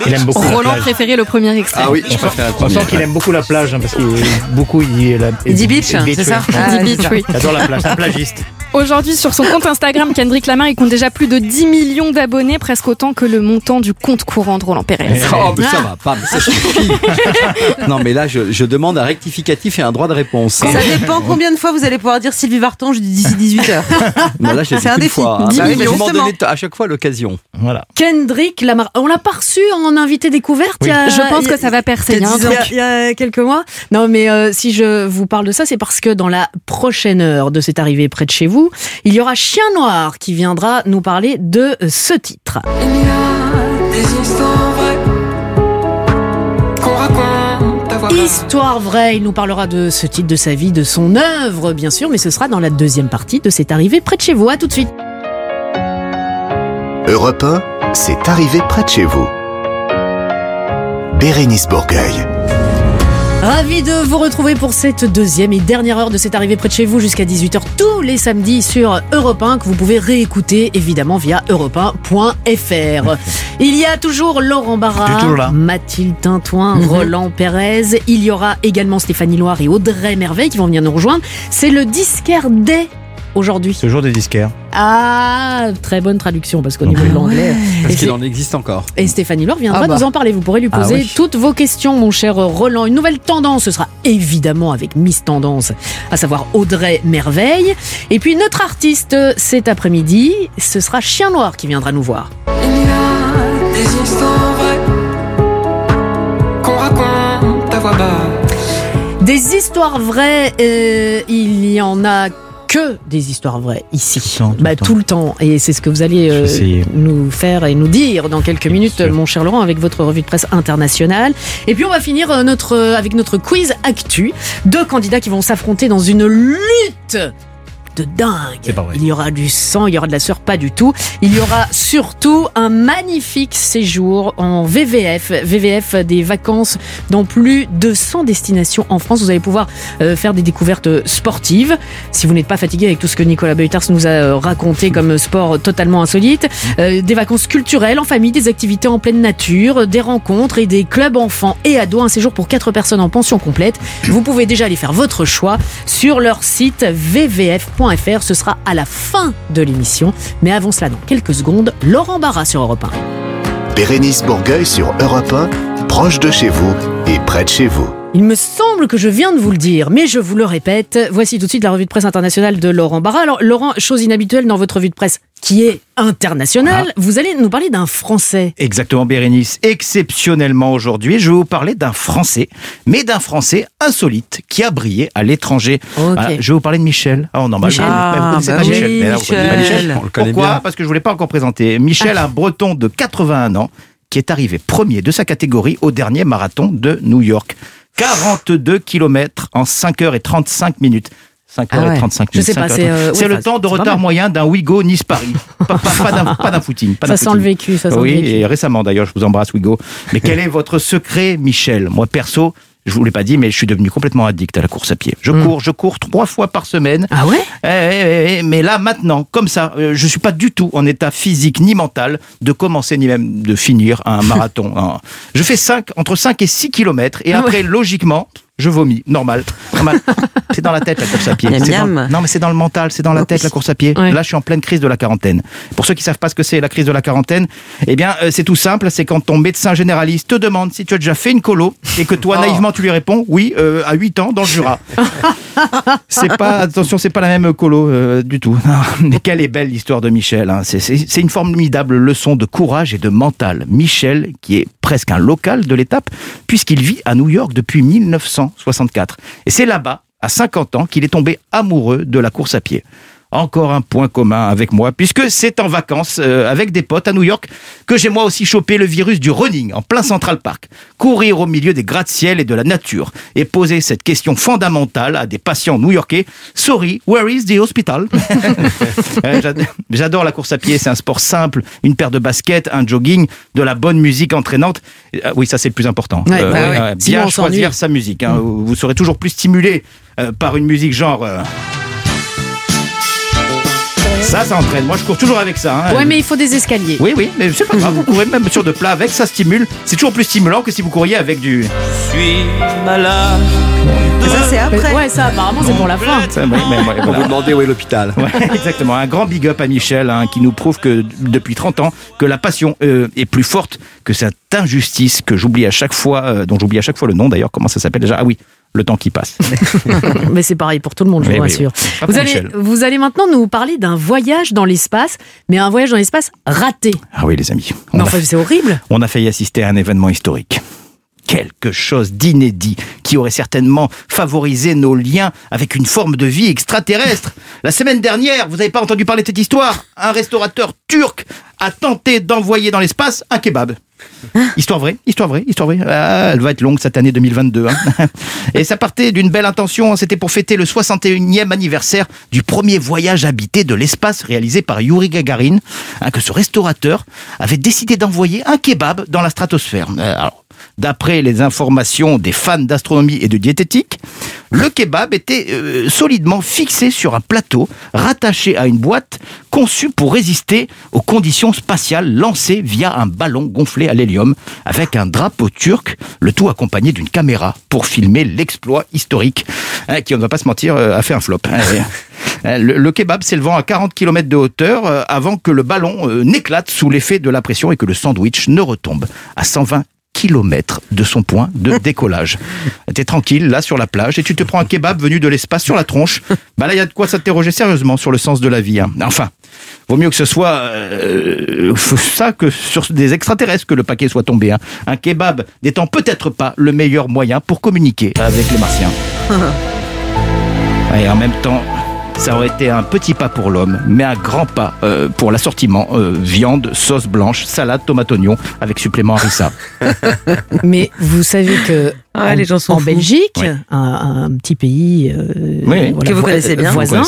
Il aime beaucoup la Roland plage. préférait le premier extrait. Ah oui, je préfère la On sent qu'il aime beaucoup la plage, hein, parce qu'il beaucoup il, la- Il dit beach, c'est ça. Ah, Il dit beach, oui. La plage, c'est un plagiste. Aujourd'hui, sur son compte Instagram, Kendrick Lamar, il compte déjà plus de 10 millions d'abonnés, presque autant que le montant du compte courant de Roland Pérez. Oh, mais ça va pas, mais ça suffit. non, mais là, je, je demande un rectificatif et un droit de réponse. Ça dépend combien de fois vous allez pouvoir dire Sylvie Vartan d'ici 18h. Non, là, j'ai dit C'est un défi. Fois. hein. 10 Bah oui, mais millions, je m'en justement. donnais à chaque fois l'occasion. Voilà. Kendrick Lamar. On l'a pas reçu en invité découverte il y a- Je pense il y a- que ça va percer. Il y a un il y a- quelques mois. Non, mais euh, si je vous parle de ça, c'est parce que dans la prochaine heure de cette arrivée près de chez vous, il y aura Chien Noir qui viendra nous parler de euh, ce titre. Il y a des histoires vraies qu'on raconte. Histoire vraie, il nous parlera de ce titre, de sa vie, de son œuvre, bien sûr, mais ce sera dans la deuxième partie de cette arrivée près de chez vous. À tout de suite. Europe 1, c'est arrivé près de chez vous. Bérénice Bourgueil. Ravi de vous retrouver pour cette deuxième et dernière heure de cette arrivée près de chez vous jusqu'à 18h tous les samedis sur Europe 1 que vous pouvez réécouter évidemment via europe1.fr. Il y a toujours Laurent Barra. Mathilde Tintoin, Roland Pérez. Il y aura également Stéphanie Loire et Audrey Merveille qui vont venir nous rejoindre. C'est le disquaire Day aujourd'hui. Ce jour des disquaires. Ah, très bonne traduction parce qu'au niveau de l'anglais. Parce Et qu'il en existe encore. et Stéphanie Laure viendra Ah bah. nous en parler. Vous pourrez lui Ah poser oui. toutes vos questions, mon cher Roland. Une nouvelle tendance, ce sera évidemment avec Miss Tendance, à savoir Audrey Merveille. Et puis notre artiste cet après-midi, ce sera Chien Noir qui viendra nous voir. Il y a des histoires vraies qu'on raconte à voix basse. Des histoires vraies, euh, il y en a que des histoires vraies ici. Tout le temps, tout le Bah, temps. tout le temps. Et c'est ce que vous allez euh, nous faire et nous dire dans quelques minutes, mon cher Laurent, avec votre revue de presse internationale. Et puis on va finir euh, notre, euh, avec notre quiz actu. Deux candidats qui vont s'affronter dans une lutte de dingue. C'est pas vrai. Il y aura du sang, il y aura de la sueur, pas du tout. Il y aura surtout un magnifique séjour en VVF. VVF, des vacances dans plus de 100 destinations en France. Vous allez pouvoir euh, faire des découvertes sportives. Si vous n'êtes pas fatigué avec tout ce que Nicolas Beutars nous a euh, raconté comme sport totalement insolite, euh, des vacances culturelles en famille, des activités en pleine nature, des rencontres et des clubs enfants et ados. Un séjour pour 4 personnes en pension complète. Vous pouvez déjà aller faire votre choix sur leur site vvf.fr. Ce sera à la fin de l'émission. Mais avant cela, dans quelques secondes, Laurent Barra sur Europe 1. Bérénice Bourgueil sur Europe 1, proche de chez vous et près de chez vous. Il me semble que je viens de vous le dire, mais je vous le répète. Voici tout de suite la revue de presse internationale de Laurent Barra. Alors, Laurent, chose inhabituelle dans votre revue de presse qui est internationale, vous allez nous parler d'un Français. Exactement, Bérénice. Exceptionnellement aujourd'hui, je vais vous parler d'un Français, mais d'un Français insolite qui a brillé à l'étranger. Voilà, je vais vous parler de Michel. Ah, normal. Michel. Vous, vous Ah, bah pas oui, Michel. Mais là, vous connaissez pas Michel. On le connaît Pourquoi bien. Parce que je ne vous l'ai pas encore présenté. Michel, un breton de 81 ans, qui est arrivé premier de sa catégorie au dernier marathon de New York. 42 km en 5 heures et 35 minutes. 5 Ah ouais. et 35 Je minutes. sais pas, 5 c'est, euh, 35. C'est ouais, le temps de retard moyen d'un Ouigo Nice-Paris. Pas, pas- pas d'un footing. pas Ça sent le vécu, ça sent oui, le vécu. et récemment d'ailleurs, je vous embrasse Wigo. Mais quel est votre secret, Michel? Moi, perso, je vous l'ai pas dit, mais je suis devenu complètement addict à la course à pied. Je Hmm. cours, je cours trois fois par semaine. Ah ouais? Eh, eh, eh, mais là, maintenant, comme ça, euh, je suis pas du tout en état physique ni mental de commencer ni même de finir un marathon. Je fais 5, entre 5 et 6 kilomètres et Ah après, logiquement, je vomis. Normal. Normal. c'est dans la tête la course à pied. Dans-. Non, mais c'est dans le mental, c'est dans la tête la course à pied. Ouais. Là, je suis en pleine crise de la quarantaine. Pour ceux qui savent pas ce que c'est la crise de la quarantaine, eh bien, euh, c'est tout simple. C'est quand ton médecin généraliste te demande si tu as déjà fait une colo et que toi, Oh. naïvement, tu lui réponds oui, euh, à 8 ans dans le Jura. C'est pas, attention, c'est pas la même colo euh, du tout. Non, mais quelle est belle l'histoire de Michel. hein. C'est- une formidable leçon de courage et de mental. Michel, qui est presque un local de l'étape, puisqu'il vit à New York depuis 1964. Et c'est là-bas, à 50 ans, qu'il est tombé amoureux de la course à pied. Encore un point commun avec moi, puisque c'est en vacances euh, avec des potes à New York que j'ai moi aussi chopé le virus du running en plein Central Park. Courir au milieu des gratte-ciel et de la nature et poser cette question fondamentale à des patients new-yorkais. Sorry, where is the hospital? Euh, j'ad- J'adore la course à pied, c'est un sport simple, une paire de baskets, un jogging, de la bonne musique entraînante. Euh, oui, ça c'est le plus important. Ouais, bah ouais. euh, Sinon, bien choisir sa musique. hein. Vous vous serez toujours plus stimulé euh, par une musique genre. Ça, ça entraîne. Moi, je cours toujours avec ça. hein. Ouais, mais il faut des escaliers. Oui, oui, mais c'est pas grave. Vous courez même sur de plat avec, ça stimule. C'est toujours plus stimulant que si vous couriez avec du. suis malade. Ça, c'est après. Ouais, ça, apparemment, c'est pour la fin. Ça, oui, mais, ouais, voilà. vous demandait où est l'hôpital. Ouais, exactement. Un grand big up à Michel, hein, qui nous prouve que depuis 30 ans, que la passion euh, est plus forte que cette injustice que j'oublie à chaque fois, euh, dont j'oublie à chaque fois le nom d'ailleurs. Comment ça s'appelle déjà? Ah oui, le temps qui passe. Mais c'est pareil pour tout le monde, je vous rassure. oui. Vous allez, Michel. vous allez maintenant nous parler d'un voyage dans l'espace, mais un voyage dans l'espace raté. Ah oui, les amis. On Mais a, enfin, c'est horrible. on a failli assister à un événement historique. Quelque chose d'inédit qui aurait certainement favorisé nos liens avec une forme de vie extraterrestre. La semaine dernière, vous n'avez pas entendu parler de cette histoire? Un restaurateur turc a tenté d'envoyer dans l'espace un kebab. Histoire vraie, histoire vraie, histoire vraie. Ah, elle va être longue cette année 2022. hein. Et ça partait d'une belle intention. C'était pour fêter le 61e anniversaire du premier voyage habité de l'espace réalisé par Yuri Gagarin, hein, que ce restaurateur avait décidé d'envoyer un kebab dans la stratosphère. Euh, alors, D'après les informations des fans d'astronomie et de diététique, le kebab était euh, solidement fixé sur un plateau, rattaché à une boîte conçue pour résister aux conditions spatiales lancées via un ballon gonflé à l'hélium, avec un drapeau turc, le tout accompagné d'une caméra pour filmer l'exploit historique, hein, qui, on ne va pas se mentir, euh, a fait un flop. hein. Euh, Le, kebab s'élevant à 40 km de hauteur euh, avant que le ballon n'éclate sous l'effet de la pression et que le sandwich ne retombe à 120 km de son point de décollage. T'es tranquille là sur la plage et tu te prends un kebab venu de l'espace sur la tronche. Bah là il y a de quoi s'interroger sérieusement sur le sens de la vie. hein. Enfin, vaut mieux que ce soit euh, ça que sur des extraterrestres que le paquet soit tombé. hein. Un kebab n'étant peut-être pas le meilleur moyen pour communiquer avec les martiens. Et en même temps, ça aurait été un petit pas pour l'homme, mais un grand pas euh, pour l'assortiment euh, viande, sauce blanche, salade, tomate, oignon, avec supplément harissa. Mais vous savez que Ah, en, les gens sont en fous. Belgique, Oui. un, un petit pays euh, oui. voilà, Que vous vo- connaissez bien. euh, voisin,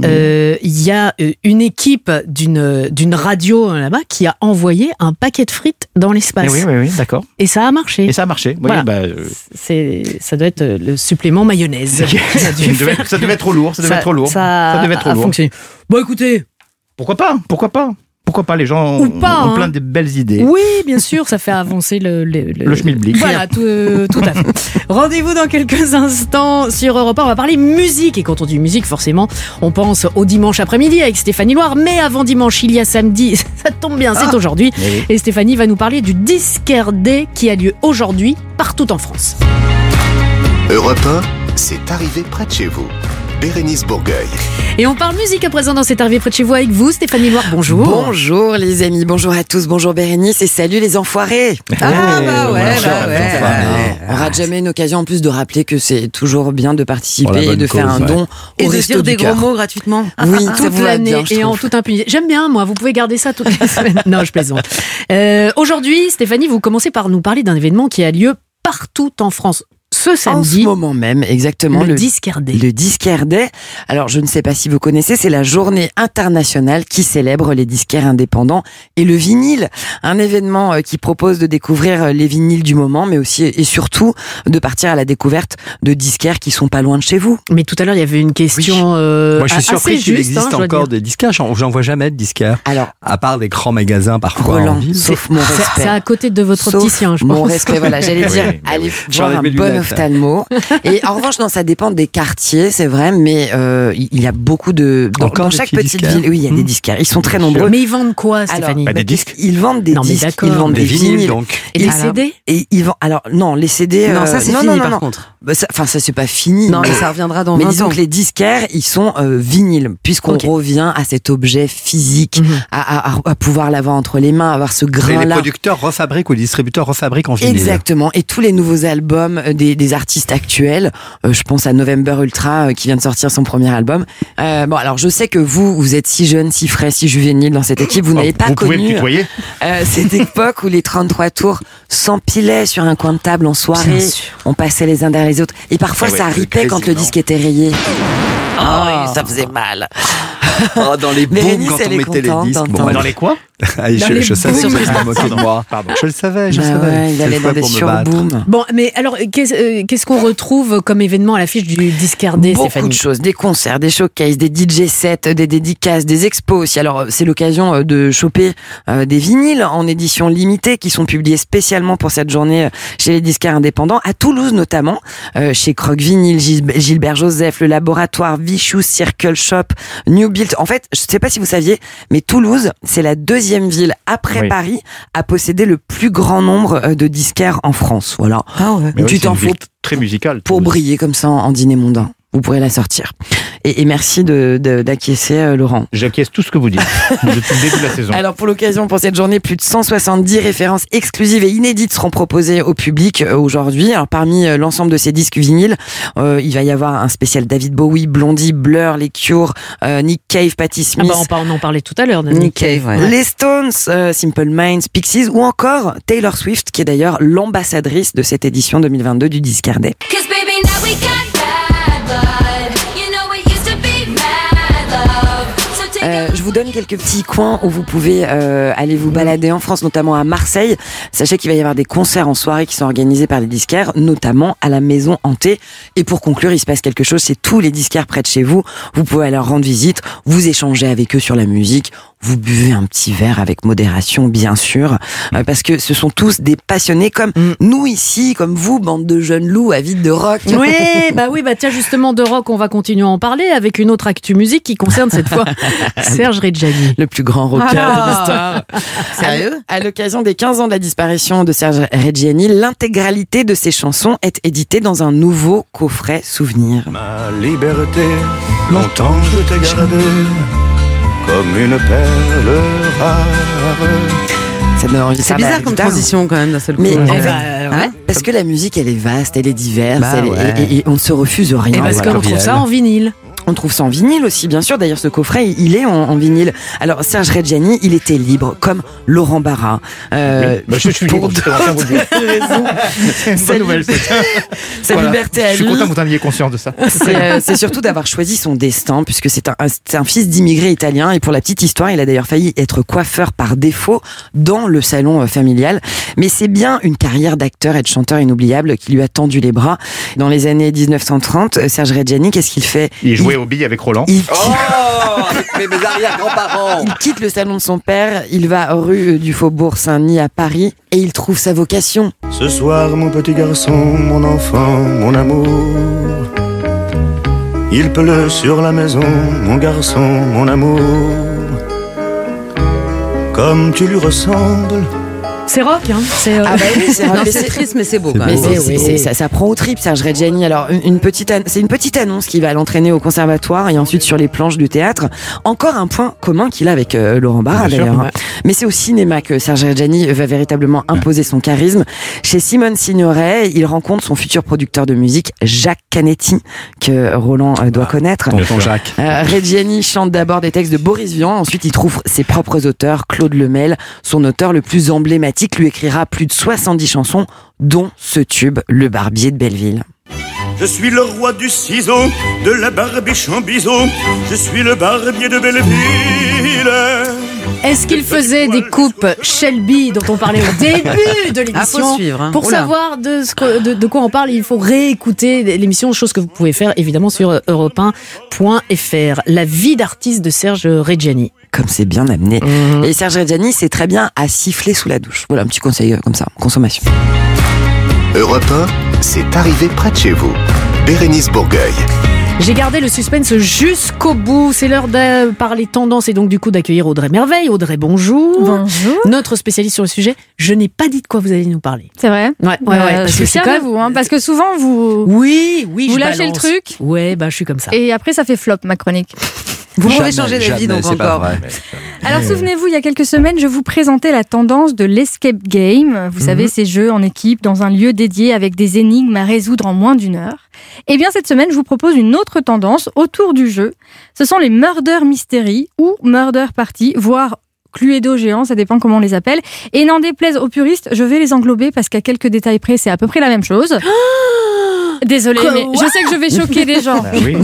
mais- euh, il y a euh, une équipe d'une d'une radio là-bas qui a envoyé un paquet de frites dans l'espace. Oui, oui, oui, d'accord. Et ça a marché. Et ça a marché. Voilà. bah, euh, C'est, ça doit être le supplément mayonnaise. ça, devait, faire ça devait être trop lourd. Ça devait être trop lourd. Ça, devait être trop a lourd. fonctionné. Bon, écoutez, Pourquoi pas Pourquoi pas Pourquoi pas Les gens Ou pas, ont hein. plein de belles idées. oui, bien sûr, ça fait avancer le, le, Le schmilblick. Voilà, tout, euh, tout à fait. Rendez-vous dans quelques instants sur Europe 1. On va parler musique. Et quand on dit musique, forcément, on pense au dimanche après-midi avec Stéphanie Loire. Mais avant dimanche, il y a samedi. Ça tombe bien, c'est aujourd'hui. Eh oui. Et Stéphanie va nous parler du Disquaire Day qui a lieu aujourd'hui partout en France. Europe 1, c'est arrivé près de chez vous. Bérénice Bourgueil. Et on parle musique à présent dans cet arrivé près de chez vous avec vous, Stéphanie Loire. Bonjour. Bonjour les amis, bonjour à tous, bonjour Bérénice et salut les enfoirés. Ah, bah ouais, bah ouais. Ouais, On rate jamais une occasion en plus de rappeler que c'est toujours bien de la participer et de faire un ouais. don Et au de resto dire du des gros mots gratuitement. Oui, toute l'année et en toute impunité. J'aime bien, moi. Vous pouvez garder ça toutes les semaines. Non, je plaisante. Euh, Aujourd'hui, Stéphanie, vous commencez par nous parler d'un événement qui a lieu partout en France ce En ce samedi. moment même, exactement. le, Disquaire Day. Le Disquaire Day. Alors, je ne sais pas si vous connaissez, c'est la journée internationale qui célèbre les disquaires indépendants et le vinyle. Un événement euh, qui propose de découvrir euh, les vinyles du moment, mais aussi et surtout de partir à la découverte de disquaires qui sont pas loin de chez vous. Mais tout à l'heure, il y avait une question. euh, Moi, je suis surpris qu'il hein, existe encore des disquaires. J'en vois jamais de disquaires. Alors, À part des grands magasins parfois en Roland, ville. sauf mon C'est- respect. C'est à côté de votre opticien, je mon pense. respect, voilà, j'allais dire, oui, allez oui. voir un bon lunettes. Ophtalmo. Et en revanche, non, ça dépend des quartiers, c'est vrai, mais euh, il y a beaucoup de dans, des chaque petite disquaires. ville. Oui, il y a des disquaires. Ils sont très nombreux. Mais ils vendent quoi, Alors, Stéphanie bah, Ils vendent des Non, mais disques, ils vendent Des des, vinyles, vinyles. donc. Et les alors- CD Et ils vendent. Alors non, les CD. Non, euh, ça, c'est non, fini, non, non, par non. contre. Bah, ça- Enfin, ça c'est pas fini. Non, mais ça reviendra dans Mais 20 disons ans. que les disquaires, ils sont euh, vinyles, puisqu'on revient à cet objet physique, Mhm. à, à- à pouvoir l'avoir entre les mains, avoir ce Et les grain-là. producteurs refabriquent ou les distributeurs refabriquent en vinyle. Exactement. Et tous les nouveaux albums euh, des, des artistes actuels, euh, je pense à November Ultra euh, qui vient de sortir son premier album. Euh, bon, alors je sais que vous, vous êtes si jeune, si frais, si juvénile dans cette équipe, vous n'avez pas Vous pouvez me connu euh, cette époque où les 33 tours s'empilaient sur un coin de table en soirée. On passait les uns derrière les autres. Et parfois, Ah ouais, ça ripait crazy, quand le disque était rayé. Oh, ça faisait mal. Oh, dans les booms, quand elle on est mettait les disques. bah, Dans les quoi ah, je, Dans les je savais que de moi. Je le savais, je Bah savais. ouais, il allait dans des surbooms. Bon, mais alors, qu'est-ce euh, qu'est-ce qu'on retrouve comme événement à l'affiche du Discardé, Beaucoup Stéphanie de choses, des concerts, des showcases, des DJ sets, des dédicaces, des expos aussi. Alors euh, c'est l'occasion euh, de choper des vinyles en édition limitée qui sont publiés spécialement pour cette journée chez les disquaires indépendants, à Toulouse notamment, chez Croc Vinyl, Gil- Gilbert Joseph, le laboratoire Vichou Circle Shop, New Build. En fait, je sais pas si vous saviez, mais Toulouse, c'est la deuxième ville après Oui. Paris à posséder le plus grand nombre euh, de disquaires en France. Voilà. Ah ouais. Mais tu t'en fous très musicale. pour briller comme ça en, en dîner mondain. Vous pourrez la sortir. Et, et merci de- de- d'acquiescer, euh, Laurent. J'acquiesce tout ce que vous dites depuis le début de la saison. Alors pour l'occasion, pour cette journée, plus de 170 références exclusives et inédites seront proposées au public euh, aujourd'hui. Alors parmi euh, l'ensemble de ces disques vinyles, euh, il va y avoir un spécial David Bowie, Blondie, Blur, Les Cure, euh, Nick Cave, Patti Ah Smith. bah, on, en parlait tout à l'heure de Nick Nick Cave, Cave. ouais. les Stones, euh, Simple Minds, Pixies ou encore Taylor Swift qui est d'ailleurs l'ambassadrice de cette édition 2022 du Discardet. Cause baby, now we got Euh, je vous donne quelques petits coins où vous pouvez euh, aller vous balader en France, notamment à Marseille. Sachez qu'il va y avoir des concerts en soirée qui sont organisés par les disquaires, notamment à la Maison Hantée. Et pour conclure, il se passe quelque chose, c'est tous les disquaires près de chez vous. Vous pouvez leur rendre visite, vous échangez avec eux sur la musique, vous buvez un petit verre avec modération, bien sûr, euh, parce que ce sont tous des passionnés comme nous ici, comme vous, bande de jeunes loups avides de rock. Oui, bah oui, bah tiens, justement, de rock, on va continuer à en parler avec une autre actu musique qui concerne cette fois Serge Reggiani. le plus grand rocker Ah. de l'histoire. Sérieux À l'occasion des 15 ans de la disparition de Serge Reggiani, l'intégralité de ses chansons est éditée dans un nouveau coffret souvenir. Ma liberté, longtemps je t'ai comme une perle rare. Ça donne envie de C'est bizarre comme guitare. transition quand même d'un seul coup. Mais Ouais. en fait, bah, ouais, parce que la musique elle est vaste, elle est diverse, Bah elle est- ouais. et, et- et on ne se refuse rien. Et parce voilà, qu'on trouve ça en vinyle. On trouve ça en vinyle aussi, bien sûr. D'ailleurs, ce coffret, il est en, en vinyle. Alors, Serge Reggiani, il était libre, comme Laurent Barra. Euh, Bah, je suis libre, bonne nouvelle. Sa Voilà. liberté à Je suis lui. content que vous en ayez conscience de ça. C'est euh, c'est surtout d'avoir choisi son destin, puisque c'est un, un- c'est un fils d'immigrés italiens. Et pour la petite histoire, il a d'ailleurs failli être coiffeur par défaut dans le salon euh, familial. Mais c'est bien une carrière d'acteur et de chanteur inoubliable qui lui a tendu les bras. Dans les années 1930, euh, Serge Reggiani, qu'est-ce qu'il fait? Il jouait aux billes avec Roland. il Oh, avec mes, mes arrière-grands-parents. Il quitte le salon de son père, il va rue du Faubourg Saint-Denis à Paris et il trouve sa vocation. Ce soir, mon petit garçon, mon enfant, mon amour. Il pleut sur la maison, mon garçon, mon amour. Comme tu lui ressembles. C'est rock, hein C'est euh, Ah bah oui, c'est c'est triste, mais c'est beau quand même. ça, ça prend au trip, Serge Reggiani. Alors, une, petite, an- c'est une petite annonce qui va l'entraîner au conservatoire et ensuite sur les planches du théâtre. Encore un point commun qu'il a avec euh, Laurent Barra d'ailleurs. ouais. Mais c'est au cinéma que Serge Reggiani va véritablement imposer son charisme. Chez Simone Signoret, il rencontre son futur producteur de musique, Jacques Canetti, que Roland euh, doit connaître. Tonton Jacques. Euh, Reggiani chante d'abord des textes de Boris Vian, ensuite il trouve ses propres auteurs. Claude Lemel, son auteur le plus emblématique, lui écrira plus de 70 chansons, dont ce tube, Le Barbier de Belleville. Je suis le roi du ciseau, de la barbiche en biseau. Je suis le barbier de Belleville. Est-ce qu'il faisait des coupes Shelby dont on parlait au début de Ah, l'émission suivre. hein. Pour Oula. savoir de, ce que- de, de quoi on parle, il faut réécouter l'émission, chose que vous pouvez faire évidemment sur europe1.fr. La vie d'artiste de Serge Reggiani. Comme c'est bien amené. Et Serge Reggiani, c'est très bien à siffler sous la douche. Voilà un petit conseil euh, comme ça, consommation. Europe 1, c'est arrivé près de chez vous. Bérénice Bourgueil. J'ai gardé le suspense jusqu'au bout. C'est l'heure de parler tendance et donc du coup d'accueillir Audrey Merveille. Audrey, bonjour. Bonjour. Notre spécialiste sur le sujet. Je n'ai pas dit de quoi vous allez nous parler. C'est vrai Ouais, ouais, Euh, ouais. parce je que c'est même- vous, hein, parce que souvent vous. Oui, oui, Vous je lâchez le truc. Ouais, bah je suis comme ça. Et après, ça fait flop, ma chronique. Vous Jamais, pouvez changer d'avis donc encore. vrai. Alors, souvenez-vous, il y a quelques semaines, je vous présentais la tendance de l'escape game. Vous savez, ces jeux en équipe dans un lieu dédié avec des énigmes à résoudre en moins d'une heure. Eh bien, cette semaine, je vous propose une autre tendance autour du jeu. Ce sont les murder mystery ou murder party, voire Cluedo géant, ça dépend comment on les appelle. Et n'en déplaise aux puristes, je vais les englober parce qu'à quelques détails près, c'est à peu près la même chose. Désolée, mais je sais que je vais choquer des gens. Oui.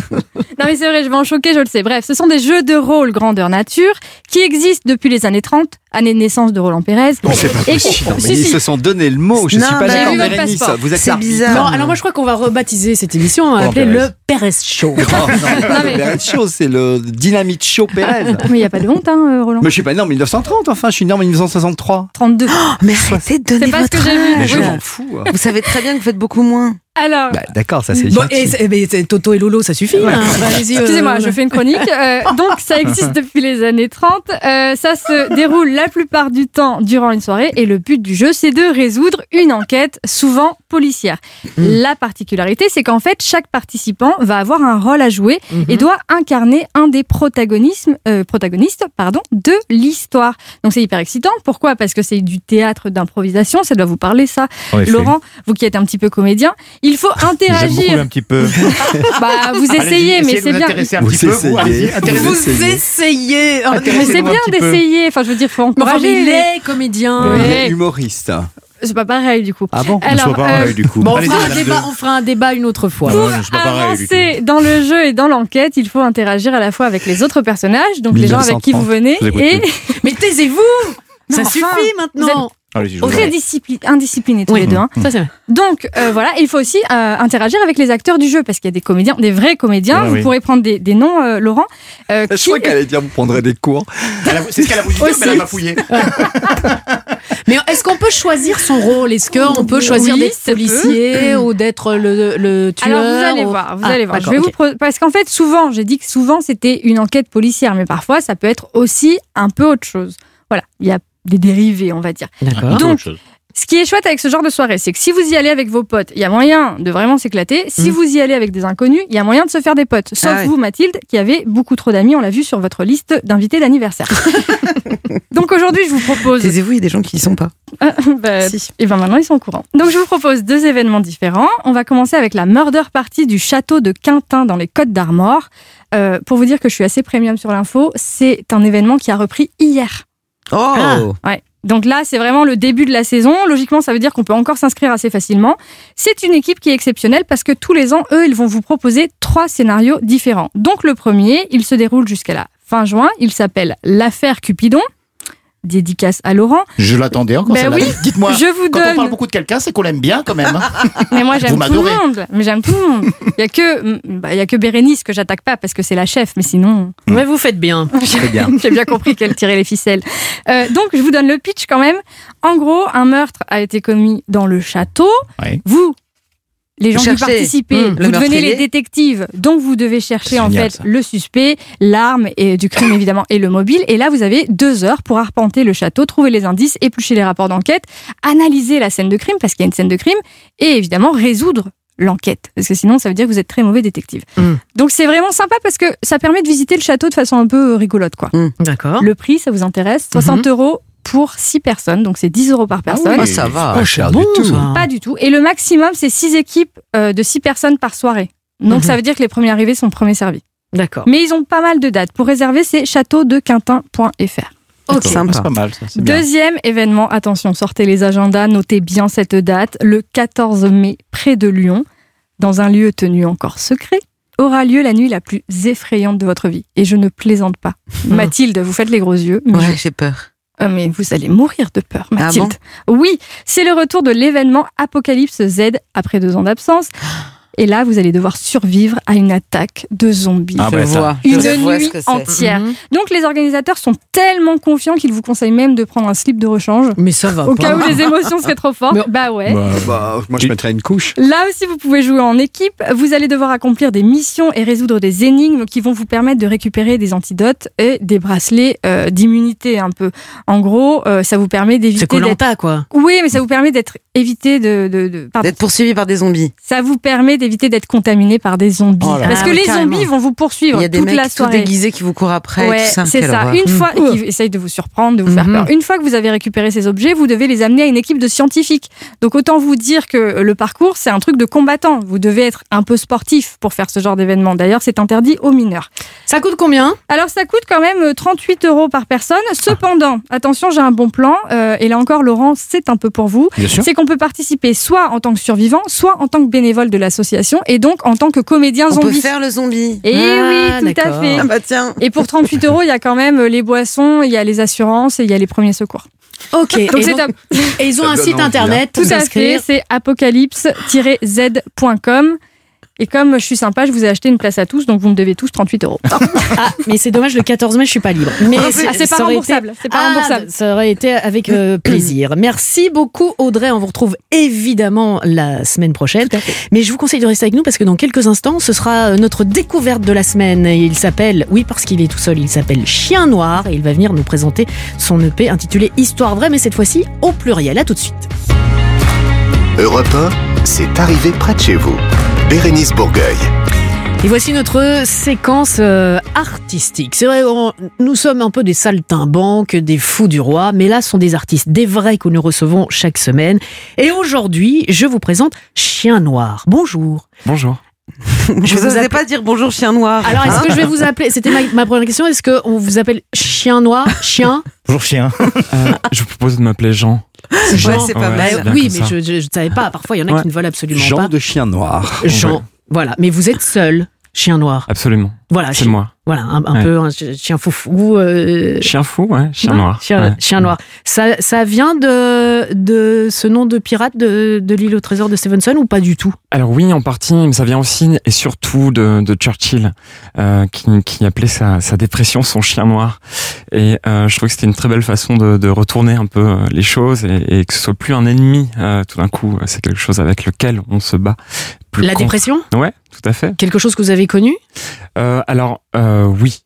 Non mais c'est vrai, je vais en choquer, je le sais. Bref, ce sont des jeux de rôle grandeur nature qui existent depuis les années 30, année de naissance de Roland Pérez. Non, c'est pas possible. Si, Mais ils si. se sont donné le mot. Je Non, suis pas d'accord, votre Bérénice. Vous êtes C'est bizarre. Non, alors moi je crois qu'on va rebaptiser cette émission, Roland appeler Pérez. le Pérez Show. Non, non, Non, mais- Pérez Show, c'est le Dynamite Show Pérez. Mais il n'y a pas de honte, hein, euh, Roland. Mais je suis pas né en 1930, enfin, je suis né en 1963. 32. Mais arrêtez de donner C'est pas ce que votre j'ai vu. Mais je m'en fous. Vous savez très bien que vous faites beaucoup moins. Alors, Bah, D'accord, ça c'est Bon, et Toto et Lolo, ça suffit. hein. Allez-y, euh, excusez-moi, je fais une chronique. Euh, donc, ça existe depuis les années 30. Euh, ça se déroule la plupart du temps durant une soirée. Et le but du jeu, c'est de résoudre une enquête, souvent policière. La particularité, c'est qu'en fait, chaque participant va avoir un rôle à jouer et doit incarner un des protagonismes, euh, protagonistes pardon, de l'histoire. Donc, c'est hyper excitant. Pourquoi? Parce que c'est du théâtre d'improvisation. Ça doit vous parler, ça. Laurent, vous qui êtes un petit peu comédien, il faut interagir. un petit peu. Bah, vous essayez, mais c'est bien. un Vous petit peu, vous, essayez. Vous essayez. Mais c'est bien d'essayer. Enfin, je veux dire, faut encourager. il est comédien. Ouais. Humoriste. C'est pas pareil, du coup. Ah bon Alors, pas euh, pareil, du coup. Bon, on fera, un débat, de- on fera un débat une autre fois. Tout. avancer dans le jeu et dans l'enquête, il faut interagir à la fois avec les autres personnages, donc les gens avec qui vous 1930, venez, vous et plus. Mais taisez-vous Ça enfin, suffit maintenant. En très discipli- indisciplinés tous Oui. les deux. hein. Ça, c'est vrai. Donc euh, voilà, il faut aussi euh, interagir avec les acteurs du jeu parce qu'il y a des comédiens, des vrais comédiens. Ah vous oui. pourrez prendre des, des noms, euh, Laurent. euh, Je qui- crois qu'elle allait dire vous prendrez des cours. Elle a- C'est ce qu'elle a voulu dire, mais elle a pas fouillé. Mais est-ce qu'on peut choisir son rôle? Est-ce qu'on peut choisir Oui, d'être policier ou d'être le, le tueur Alors vous allez ou- voir, vous Ah, allez voir. Je vous parce qu'en fait souvent, j'ai dit que souvent c'était une enquête policière, mais parfois ça peut être aussi un peu autre chose. Voilà, il y a des dérivés, on va dire. D'accord. Donc, ce qui est chouette avec ce genre de soirée, c'est que si vous y allez avec vos potes, il y a moyen de vraiment s'éclater. Si Mm. vous y allez avec des inconnus, il y a moyen de se faire des potes. Sauf Ah ouais. vous, Mathilde, qui avez beaucoup trop d'amis, on l'a vu sur votre liste d'invités d'anniversaire. Donc aujourd'hui, je vous propose. Taisez-vous, il y a des gens qui y sont pas. Bah, Si. et ben maintenant ils sont au courant. Donc je vous propose deux événements différents. On va commencer avec la murder party du château de Quintin dans les Côtes d'Armor. Euh, pour vous dire que je suis assez premium sur l'info, c'est un événement qui a repris hier. Oh Ah. Ouais. Donc là, c'est vraiment le début de la saison. Logiquement, ça veut dire qu'on peut encore s'inscrire assez facilement. C'est une équipe qui est exceptionnelle parce que tous les ans, eux, ils vont vous proposer trois scénarios différents. Donc le premier, il se déroule jusqu'à la fin juin. Il s'appelle l'affaire Cupidon. Dédicace à Laurent. Je l'attendais encore. Ben oui, Dites-moi, je vous quand on donne- parle beaucoup de quelqu'un, c'est qu'on l'aime bien quand même. Mais moi, j'aime tout le monde. Mais j'aime tout le monde. Il y a que, bah, il y a que Bérénice que j'attaque pas parce que c'est la chef. Mais sinon, Mais vous faites bien. Très bien. j'ai bien compris qu'elle tirait les ficelles. Euh, donc, je vous donne le pitch quand même. En gros, un meurtre a été commis dans le château. Ouais. Vous, les gens qui participez, Mmh. Le vous devenez les détectives. Donc, vous devez chercher en génial, fait ça. le suspect, l'arme et du crime évidemment et le mobile. Et là, vous avez deux heures pour arpenter le château, trouver les indices, éplucher les rapports d'enquête, analyser la scène de crime parce qu'il y a une scène de crime et évidemment résoudre l'enquête parce que sinon ça veut dire que vous êtes très mauvais détective. Mm. Donc c'est vraiment sympa parce que ça permet de visiter le château de façon un peu rigolote quoi. D'accord. Le prix, ça vous intéresse? 60 euros pour 6 personnes, donc c'est 10 euros par personne. Ah, ça va. Pas cher bon, du tout. ça. Pas du tout. Et le maximum, c'est 6 équipes euh, de 6 personnes par soirée. Donc Mhm. ça veut dire que les premiers arrivés sont premiers servis. D'accord. Mais ils ont pas mal de dates. Pour réserver, c'est châteaudequintin.fr. Ok. C'est pas mal, ça. C'est bien. Deuxième événement, attention, sortez les agendas, notez bien cette date, le 14 mai, près de Lyon, dans un lieu tenu encore secret, aura lieu la nuit la plus effrayante de votre vie. Et je ne plaisante pas. Mathilde, vous faites les gros yeux. mais Ouais, j'ai peur. Ah, mais vous allez mourir de peur, Ah Mathilde. oui, c'est le retour de l'événement Apocalypse Z après deux ans d'absence. Et là, vous allez devoir survivre à une attaque de zombies. Ah bah, ça. Une Je vois nuit ce que c'est. entière. Mhm. Donc les organisateurs sont tellement confiants qu'ils vous conseillent même de prendre un slip de rechange. Mais ça va Au pas. cas où les émotions seraient trop fortes. Mais- Bah ouais. Bah, moi, je mettrais une couche. Là aussi, vous pouvez jouer en équipe. Vous allez devoir accomplir des missions et résoudre des énigmes qui vont vous permettre de récupérer des antidotes et des bracelets euh, d'immunité un peu. En gros, euh, ça vous permet C'est d'éviter. Colanta, quoi. Oui, mais ça vous permet d'être évité de... de, de- pardon. D'être poursuivi par des zombies. Ça vous permet d'éviter d'être contaminé par des zombies. Oh Parce que Ah les carrément. zombies vont vous poursuivre Il y a des toute mecs la tout soirée. déguisés qui vous courent après. Ouais, c'est ça. horreur. Une fois, Mmh. qui essayent de vous surprendre, de vous faire Mhm. peur. Une fois que vous avez récupéré ces objets, vous devez les amener à une équipe de scientifiques. Donc autant vous dire que le parcours, c'est un truc de combattant. Vous devez être un peu sportif pour faire ce genre d'événement. D'ailleurs, c'est interdit aux mineurs. Ça coûte combien? Alors ça coûte quand même euh, 38 euros par personne. Cependant, attention, j'ai un bon plan. euh, et là encore, Laurent, c'est un peu pour vous. Bien sûr. C'est qu'on peut participer soit en tant que survivant, soit en tant que bénévole de l'association, et donc en tant que comédien On peut zombie. faire le zombie. Et Ah, oui, tout à fait. Ah bah tiens. Et pour 38 euros, il y a quand même les boissons, il y a les assurances et il y a les premiers secours. Ok. Donc et, c'est top. et ils ont Ça un site envie, hein. internet Tout à fait, c'est apocalypse-z.com. Et comme je suis sympa, je vous ai acheté une place à tous, donc vous me devez tous 38 euros. Ah, mais c'est dommage, le 14 mai, je suis pas libre. Mais Ah, c'est pas remboursable, été- c'est pas Ah, remboursable. Ça aurait été avec euh, plaisir. Merci beaucoup, Audrey. On vous retrouve évidemment la semaine prochaine. Mais je vous conseille de rester avec nous parce que dans quelques instants, ce sera euh, notre découverte de la semaine. Et Il s'appelle, oui, parce qu'il est tout seul, il s'appelle Chien Noir et il va venir nous présenter son EP intitulé Histoire vraie, mais cette fois-ci au pluriel. À tout de suite. Europe 1, c'est arrivé près de chez vous. Bérénice Bourgueil. Et voici notre séquence euh, artistique. C'est vrai, on- nous sommes un peu des saltimbanques, des fous du roi, mais là, ce sont des artistes, des vrais que nous recevons chaque semaine. Et aujourd'hui, je vous présente Chien Noir. Bonjour. Bonjour. Je vous appelle- pas dire bonjour chien noir. Alors, est-ce que je vais vous appeler C'était ma, ma première question. Est-ce qu'on vous appelle Chien Noir Chien? Bonjour chien. Euh, je vous propose de m'appeler Jean. Ouais, c'est pas Ouais, mal. bien Oui, mais ça. je ne savais pas. Parfois, il y en a Ouais. qui ne veulent absolument Jean pas. de chien noir. Jean. Voilà. Mais vous êtes seul, Chien Noir. Absolument. Voilà. C'est moi. Voilà, un, un Ouais. peu un ch- chien foufou. euh, Chien fou, ouais. Chien noir. Chien, Ouais. chien noir. Ça, ça vient de, de ce nom de pirate de, de l'île au trésor de Stevenson ou pas du tout? Alors oui, en partie, mais ça vient aussi et surtout de, de Churchill, euh, qui, qui appelait sa, sa dépression son chien noir. Et euh, je trouve que c'était une très belle façon de, de retourner un peu euh, les choses et, et que ce soit plus un ennemi. tout d'un coup, c'est quelque chose avec lequel on se bat. Plus La contre. dépression? Ouais, tout à fait. Quelque chose que vous avez connu? Euh, alors, euh, oui,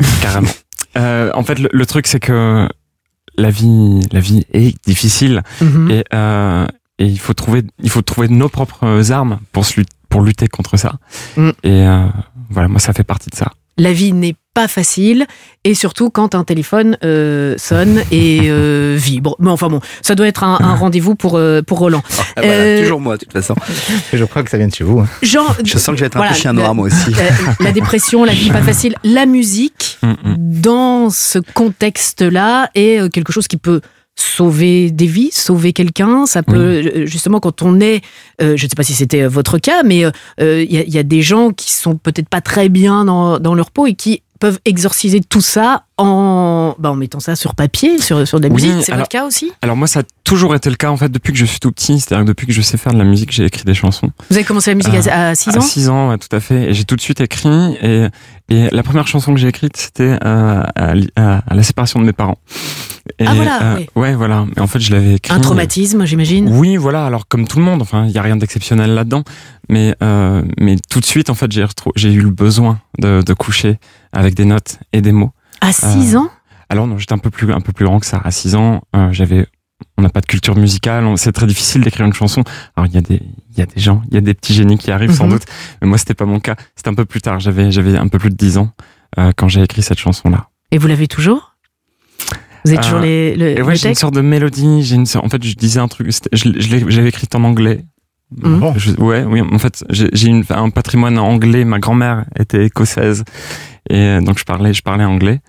carrément. Euh, en fait, le, le truc, c'est que la vie, la vie est difficile Mhm. et, et il faut trouver, il faut trouver nos propres armes pour se lut- pour lutter contre ça. Mm. Et voilà, moi, ça fait partie de ça. La vie n'est pas facile et surtout quand un téléphone euh, sonne et euh, vibre. Mais enfin bon, ça doit être un, un rendez-vous pour, euh, pour Roland. Ah, voilà, Euh, toujours moi, de toute façon. Je crois que ça vient de chez vous. hein. Jean, Je sens que je vais être un peu chien noir, moi aussi. la- la dépression, la vie pas facile, la musique Mm, mm. dans ce contexte-là est quelque chose qui peut sauver des vies, sauver quelqu'un. Ça peut, euh, justement, quand on est, euh, je ne sais pas si c'était euh, votre cas, mais euh, euh, il y, a- il y a des gens qui sont peut-être pas très bien dans, dans leur peau et qui peuvent exorciser tout ça en, bah, en mettant ça sur papier, sur, sur de la Oui, musique. C'est votre cas aussi? Alors moi, ça a toujours été le cas en fait depuis que je suis tout petit. C'est-à-dire depuis que je sais faire de la musique, j'ai écrit des chansons. Vous avez commencé la musique Euh, à, 6 ans? À 6 ans, ouais, tout à fait. Et j'ai tout de suite écrit. Et, et la première chanson que j'ai écrite, c'était euh, à- à la séparation de mes parents. Et, Ah, voilà, euh, oui. Ouais, voilà. Mais en fait, je l'avais écrit. Un traumatisme, j'imagine Oui, voilà. Alors comme tout le monde, enfin, il y a rien d'exceptionnel là-dedans. Mais euh, mais tout de suite, en fait, j'ai retrou- j'ai eu le besoin de, de coucher avec des notes et des mots. À 6 Euh, ans? Alors non, j'étais un peu plus un peu plus grand que ça. À 6 ans, euh, j'avais on n'a pas de culture musicale, c'est très difficile d'écrire une chanson. Alors il y a des il y a des gens, il y a des petits génies qui arrivent sans Mhm. doute, mais moi c'était pas mon cas. C'était un peu plus tard, j'avais j'avais un peu plus de 10 ans euh, quand j'ai écrit cette chanson là. Et vous l'avez toujours? Vous avez toujours les, le, Euh, Et le ouais, j'ai une sorte de mélodie, j'ai une sorte- en fait je disais un truc, je, l'ai- je l'ai- j'avais écrit en anglais. Mhm. Bon. Je- ouais, oui, en fait, j'ai un patrimoine anglais. Ma grand-mère était écossaise et euh, donc je parlais, je parlais anglais.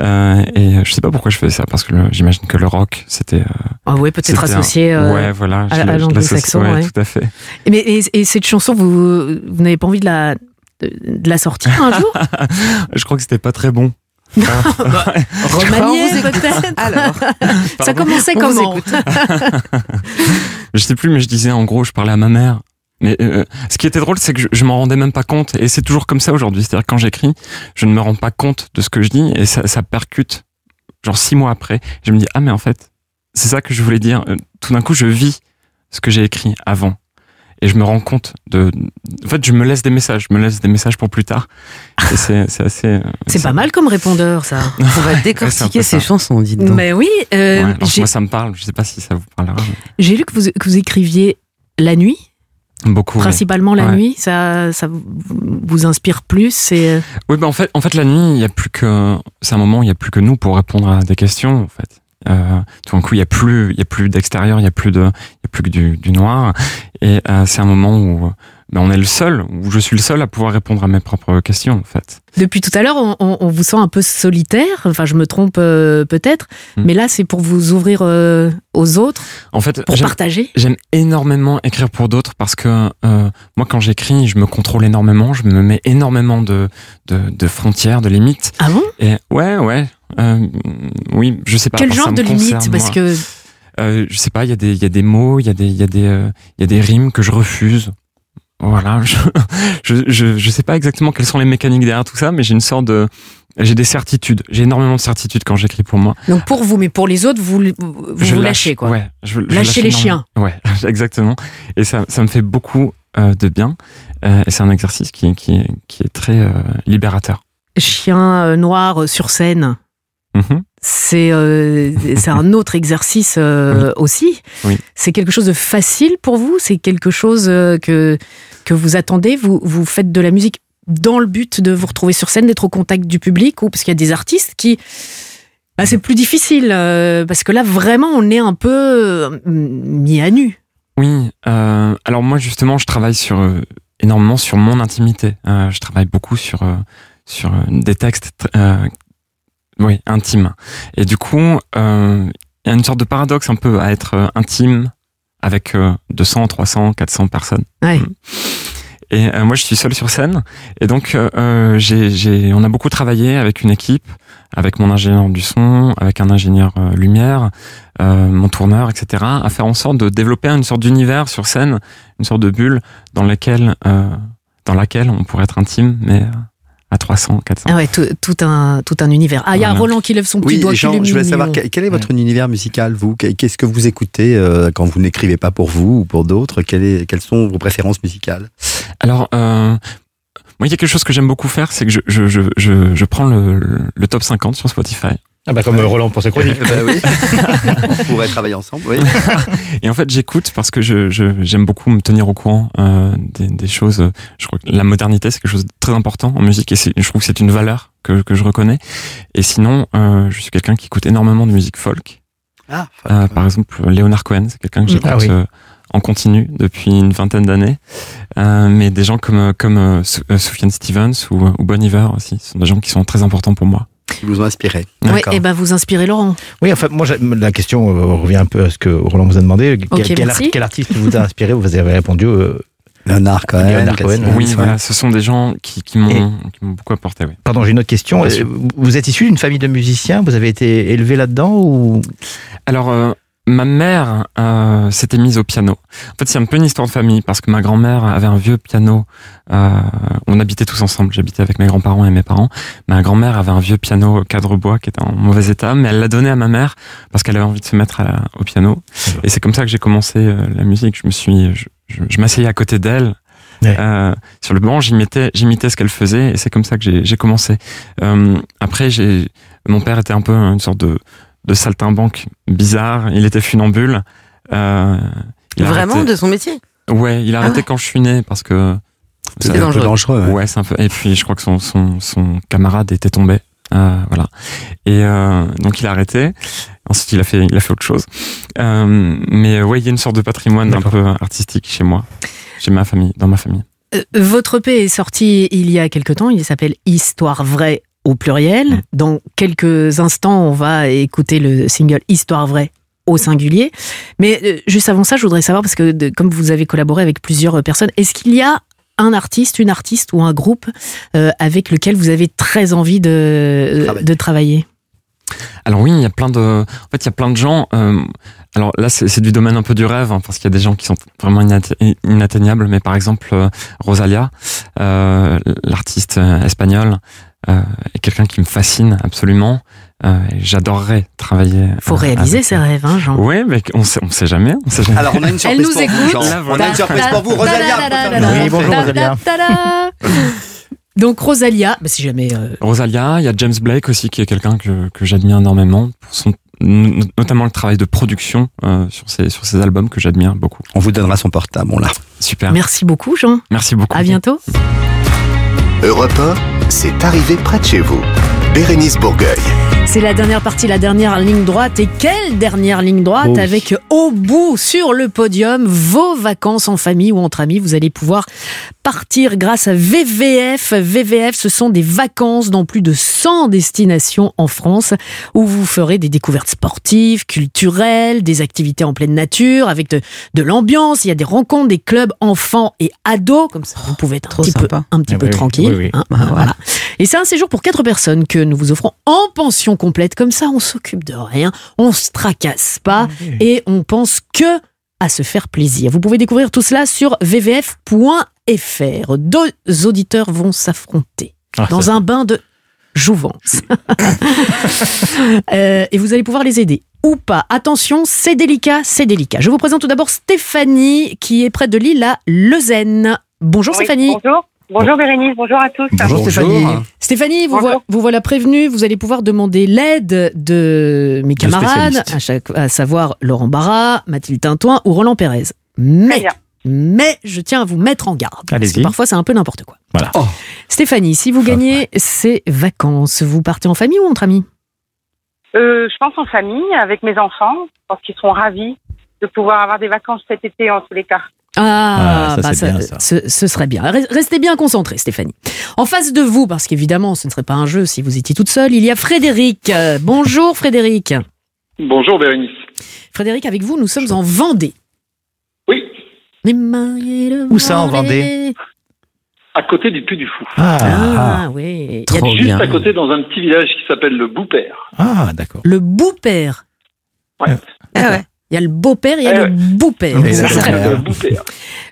Euh, et je sais pas pourquoi je faisais ça parce que j'imagine que le rock c'était. euh, Ah ouais, peut-être un- associé euh, ouais, voilà, à, l'anglo-saxon. ouais, ouais. tout à fait. Mais, et, et cette chanson, vous, vous n'avez pas envie de la, de, de la sortir un jour? Je crois que c'était pas très bon. Écoute. peut-être Alors, Ça commençait comment. Je sais plus, mais je disais en gros, je parlais à ma mère. Mais euh, ce qui était drôle, c'est que je, je m'en rendais même pas compte. Et c'est toujours comme ça aujourd'hui. C'est-à-dire que quand j'écris, je ne me rends pas compte de ce que je dis et ça, ça percute. Genre six mois après, je me dis ah mais en fait, c'est ça que je voulais dire. Euh, Tout d'un coup, je vis ce que j'ai écrit avant. Et je me rends compte de. En fait, je me laisse des messages. Je me laisse des messages pour plus tard. C'est assez. euh, C'est pas mal comme répondeur, ça. On va décortiquer ces chansons, dites donc. Mais oui, euh, Ouais, alors moi, ça me parle. Je sais pas si ça vous parlera. mais j'ai lu que vous, que vous écriviez la nuit, Beaucoup. oui. principalement la Ouais. nuit. Ça, ça vous- inspire plus euh, Oui, bah en fait, en fait, la nuit, il y a plus que, c'est un moment où il y a plus que nous pour répondre à des questions, en fait. Euh, tout d'un coup, il y a plus, il y a plus d'extérieur, il y a plus de, il y a plus que du, du noir. Et euh, c'est un moment où, ben, on est le seul, où je suis le seul à pouvoir répondre à mes propres questions, en fait. Depuis tout à l'heure, on, on- on vous sent un peu solitaire. Enfin, je me trompe euh, peut-être. Hmm. Mais là, c'est pour vous ouvrir euh, aux autres, En fait, pour partager. J'aime énormément écrire pour d'autres parce que euh, moi, quand j'écris, je me contrôle énormément, je me mets énormément de, de, de frontières, de limites. Ah bon? Et ouais, ouais. oui, je sais pas. Quel genre de limite concerne, Parce que Euh, je sais pas, il y a des, il y a des mots, il y a des, il y a des, euh, il y a des rimes que je refuse. Voilà, je, je, je, je sais pas exactement quelles sont les mécaniques derrière tout ça, mais j'ai une sorte de, j'ai des certitudes. J'ai énormément de certitudes quand j'écris pour moi. donc pour vous, mais pour les autres, vous vous, vous Je vous lâche, lâchez quoi. Ouais, je, je Lâchez lâche les chiens. Ouais, exactement. Et ça, ça me fait beaucoup euh, de bien. Euh, et c'est un exercice qui, qui, qui est très euh, libérateur. Chien noir sur scène. Mhm. C'est euh, c'est un autre exercice euh, aussi. Oui. C'est quelque chose de facile pour vous? C'est quelque chose euh, que, que vous attendez? Vous, vous faites de la musique dans le but de vous retrouver sur scène, d'être au contact du public ou parce qu'il y a des artistes qui. bah, c'est plus difficile euh, parce que là, vraiment, on est un peu mis à nu. Oui, alors moi justement, je travaille sur énormément sur mon intimité. Je travaille beaucoup sur sur des textes, euh, oui, intimes. Et du coup, euh, il y a une sorte de paradoxe un peu à être euh, intime avec euh, 200, 300, 400 personnes. Ouais. Et euh, moi, je suis seul sur scène. Et donc, euh, euh, j'ai, j'ai, on a beaucoup travaillé avec une équipe, avec mon ingénieur du son, avec un ingénieur lumière, euh, mon tourneur, etc., à faire en sorte de développer une sorte d'univers sur scène, une sorte de bulle dans laquelle, euh, dans laquelle on pourrait être intime, mais euh, à 300, 400. Ah ouais, tout, tout un, tout un univers. Ah, il y a Voilà. Roland qui lève son petit Oui, doigt. Jean, je voulais savoir quel, est votre univers musical, vous? Qu'est- Qu'est-ce que vous écoutez euh, quand vous n'écrivez pas pour vous ou pour d'autres? Quelle Quelles sont vos préférences musicales? Alors, euh, moi, il y a quelque chose que j'aime beaucoup faire, c'est que je, je, je, je, je prends le, le, le top 50 sur Spotify. Ah bah comme euh, Roland pour ses chroniques. Bah oui. On pourrait travailler ensemble, oui. Et en fait, j'écoute parce que je, je, j'aime beaucoup me tenir au courant euh, des, des choses. Je crois que la modernité, c'est quelque chose de très important en musique et c'est- je trouve que c'est une valeur que, que je reconnais. Et sinon, euh, je suis quelqu'un qui écoute énormément de musique folk. Ah, Euh, par exemple, Leonard Cohen, c'est quelqu'un que j'écoute Ah oui. euh, en continu depuis une vingtaine d'années. Euh, mais des gens comme, comme Sou- Sufjan Stevens ou, ou Bon Iver aussi, ce sont des gens qui sont très importants pour moi. Qui vous ont inspiré. Ouais, et ben vous inspirez Laurent. Oui, enfin, moi, la question euh, revient un peu à ce que Roland vous a demandé. Quel, Ok, quel, merci. quel artiste vous a inspiré Vous avez répondu. euh, Leonard Cohen, Leonard Cohen, Stevens, oui, ouais. voilà, ce sont des gens qui, qui m'ont beaucoup apporté. Oui. Pardon, j'ai une autre question. Euh, Vous êtes issu d'une famille de musiciens Vous avez été élevé là-dedans ou? Alors, euh, ma mère euh, s'était mise au piano. En fait, c'est un peu une histoire de famille parce que ma grand-mère avait un vieux piano. euh, on habitait tous ensemble. J'habitais avec mes grands-parents et mes parents. Ma grand-mère avait un vieux piano cadre bois qui était en mauvais état, mais elle l'a donné à ma mère parce qu'elle avait envie de se mettre à la- au piano. Et c'est comme ça que j'ai commencé euh, la musique. Je me suis, je, je- je m'asseyais à côté d'elle. Ouais. Euh, sur le banc, j'imitais, j'imitais ce qu'elle faisait et c'est comme ça que j'ai, j'ai commencé. Euh, après, j'ai, mon père était un peu une sorte de, de saltimbanque bizarre. Il était funambule. Euh, il Vraiment arrêté- de son métier? Ouais, il a Ah arrêté ouais. quand je suis né parce que C'était un peu dangereux. ouais. Ouais, c'est un peu. Et puis je crois que son son, son camarade était tombé. Euh, voilà. Et euh, donc il a arrêté. Ensuite il a fait il a fait autre chose. Euh, mais ouais, il y a une sorte de patrimoine un peu artistique chez moi, chez ma famille, dans ma famille. Votre EP est sorti il y a quelque temps. Il s'appelle Histoire vraie au pluriel. Dans quelques instants, on va écouter le single Histoire vraie au singulier. Mais euh, juste avant ça, je voudrais savoir, parce que de- comme vous avez collaboré avec plusieurs euh, personnes, est-ce qu'il y a un artiste, une artiste ou un groupe euh, avec lequel vous avez très envie de, de travailler? Alors oui, il y a plein de, en fait, il y a plein de gens. euh, Alors là, c'est du domaine un peu du rêve, hein, parce qu'il y a des gens qui sont vraiment inatte- inatteignables. Mais par exemple, euh, Rosalia, euh, l'artiste espagnole, est quelqu'un qui me fascine absolument. Euh, J'adorerais travailler. Faut euh, réaliser avec ses elle. rêves, hein, Jean. Oui, mais on sait, on sait jamais. On sait jamais. Alors, on a une surprise Elle nous pour écoute. vous, Jean. On a une surprise pour vous, Rosalia. Oui, bonjour, Rosalia. Donc Rosalia, bah, si jamais. euh, Rosalia, il y a James Blake aussi qui est quelqu'un que, que j'admire énormément pour son n- notamment le travail de production euh, sur ses sur ses albums que j'admire beaucoup. On vous donnera son portable, on l'a. Super. Merci beaucoup, Jean. Merci beaucoup. À bientôt. Europe 1, c'est arrivé près de chez vous. Bérénice Bourgueil. C'est la dernière partie, la dernière ligne droite. Et quelle dernière ligne droite Oh oui. avec au bout sur le podium vos vacances en famille ou entre amis. Vous allez pouvoir partir grâce à VVF. VVF, ce sont des vacances dans plus de 100 destinations en France où vous ferez des découvertes sportives, culturelles, des activités en pleine nature avec de, de l'ambiance. Il y a des rencontres, des clubs enfants et ados. Comme ça, vous pouvez être un petit peu, un petit Eh peu oui, tranquille. oui, oui. hein, voilà. Et c'est un séjour pour quatre personnes que nous vous offrons en pension complète. Comme ça, on s'occupe de rien, on se tracasse pas et on pense que à se faire plaisir. Vous pouvez découvrir tout cela sur vvf.fr. Deux auditeurs vont s'affronter Ah, dans un bain de jouvence. Euh, et vous allez pouvoir les aider. Ou pas. Attention, c'est délicat, c'est délicat. Je vous présente tout d'abord Stéphanie, qui est près de l'île à Leuzen. Bonjour Oui, Stéphanie. Bonjour. Bonjour Bérénice, bonjour à tous. Stéphanie. Stéphanie, vous, vous voilà prévenue, vous allez pouvoir demander l'aide de mes camarades, à, chaque, à savoir Laurent Barra, Mathilde Tintoin ou Roland Pérez. Mais, mais je tiens à vous mettre en garde. Parce que parfois c'est un peu n'importe quoi. Voilà. Stéphanie, si vous gagnez ces vacances, vous partez en famille ou entre amis? Euh, je pense en famille avec mes enfants. Je pense qu'ils seront ravis de pouvoir avoir des vacances cet été en tous les cas. Ah, Ah, ça, bah, c'est bien, ça. Ce, ce serait bien. Re- Restez bien concentrés, Stéphanie. En face de vous, parce qu'évidemment, ce ne serait pas un jeu si vous étiez toute seule, il y a Frédéric. Euh, bonjour Frédéric. Bonjour Bérénice. Frédéric, avec vous, nous sommes en Vendée. Oui. Les mariés de Où ça, en Vendée À côté du Puy du Fou. Ah, oui. Il y a Juste à côté dans un petit village qui s'appelle le Boupère. Ah, d'accord. le beau-père. Ouais. Il y a le beau-père, il y a Eh le ouais. beau-père.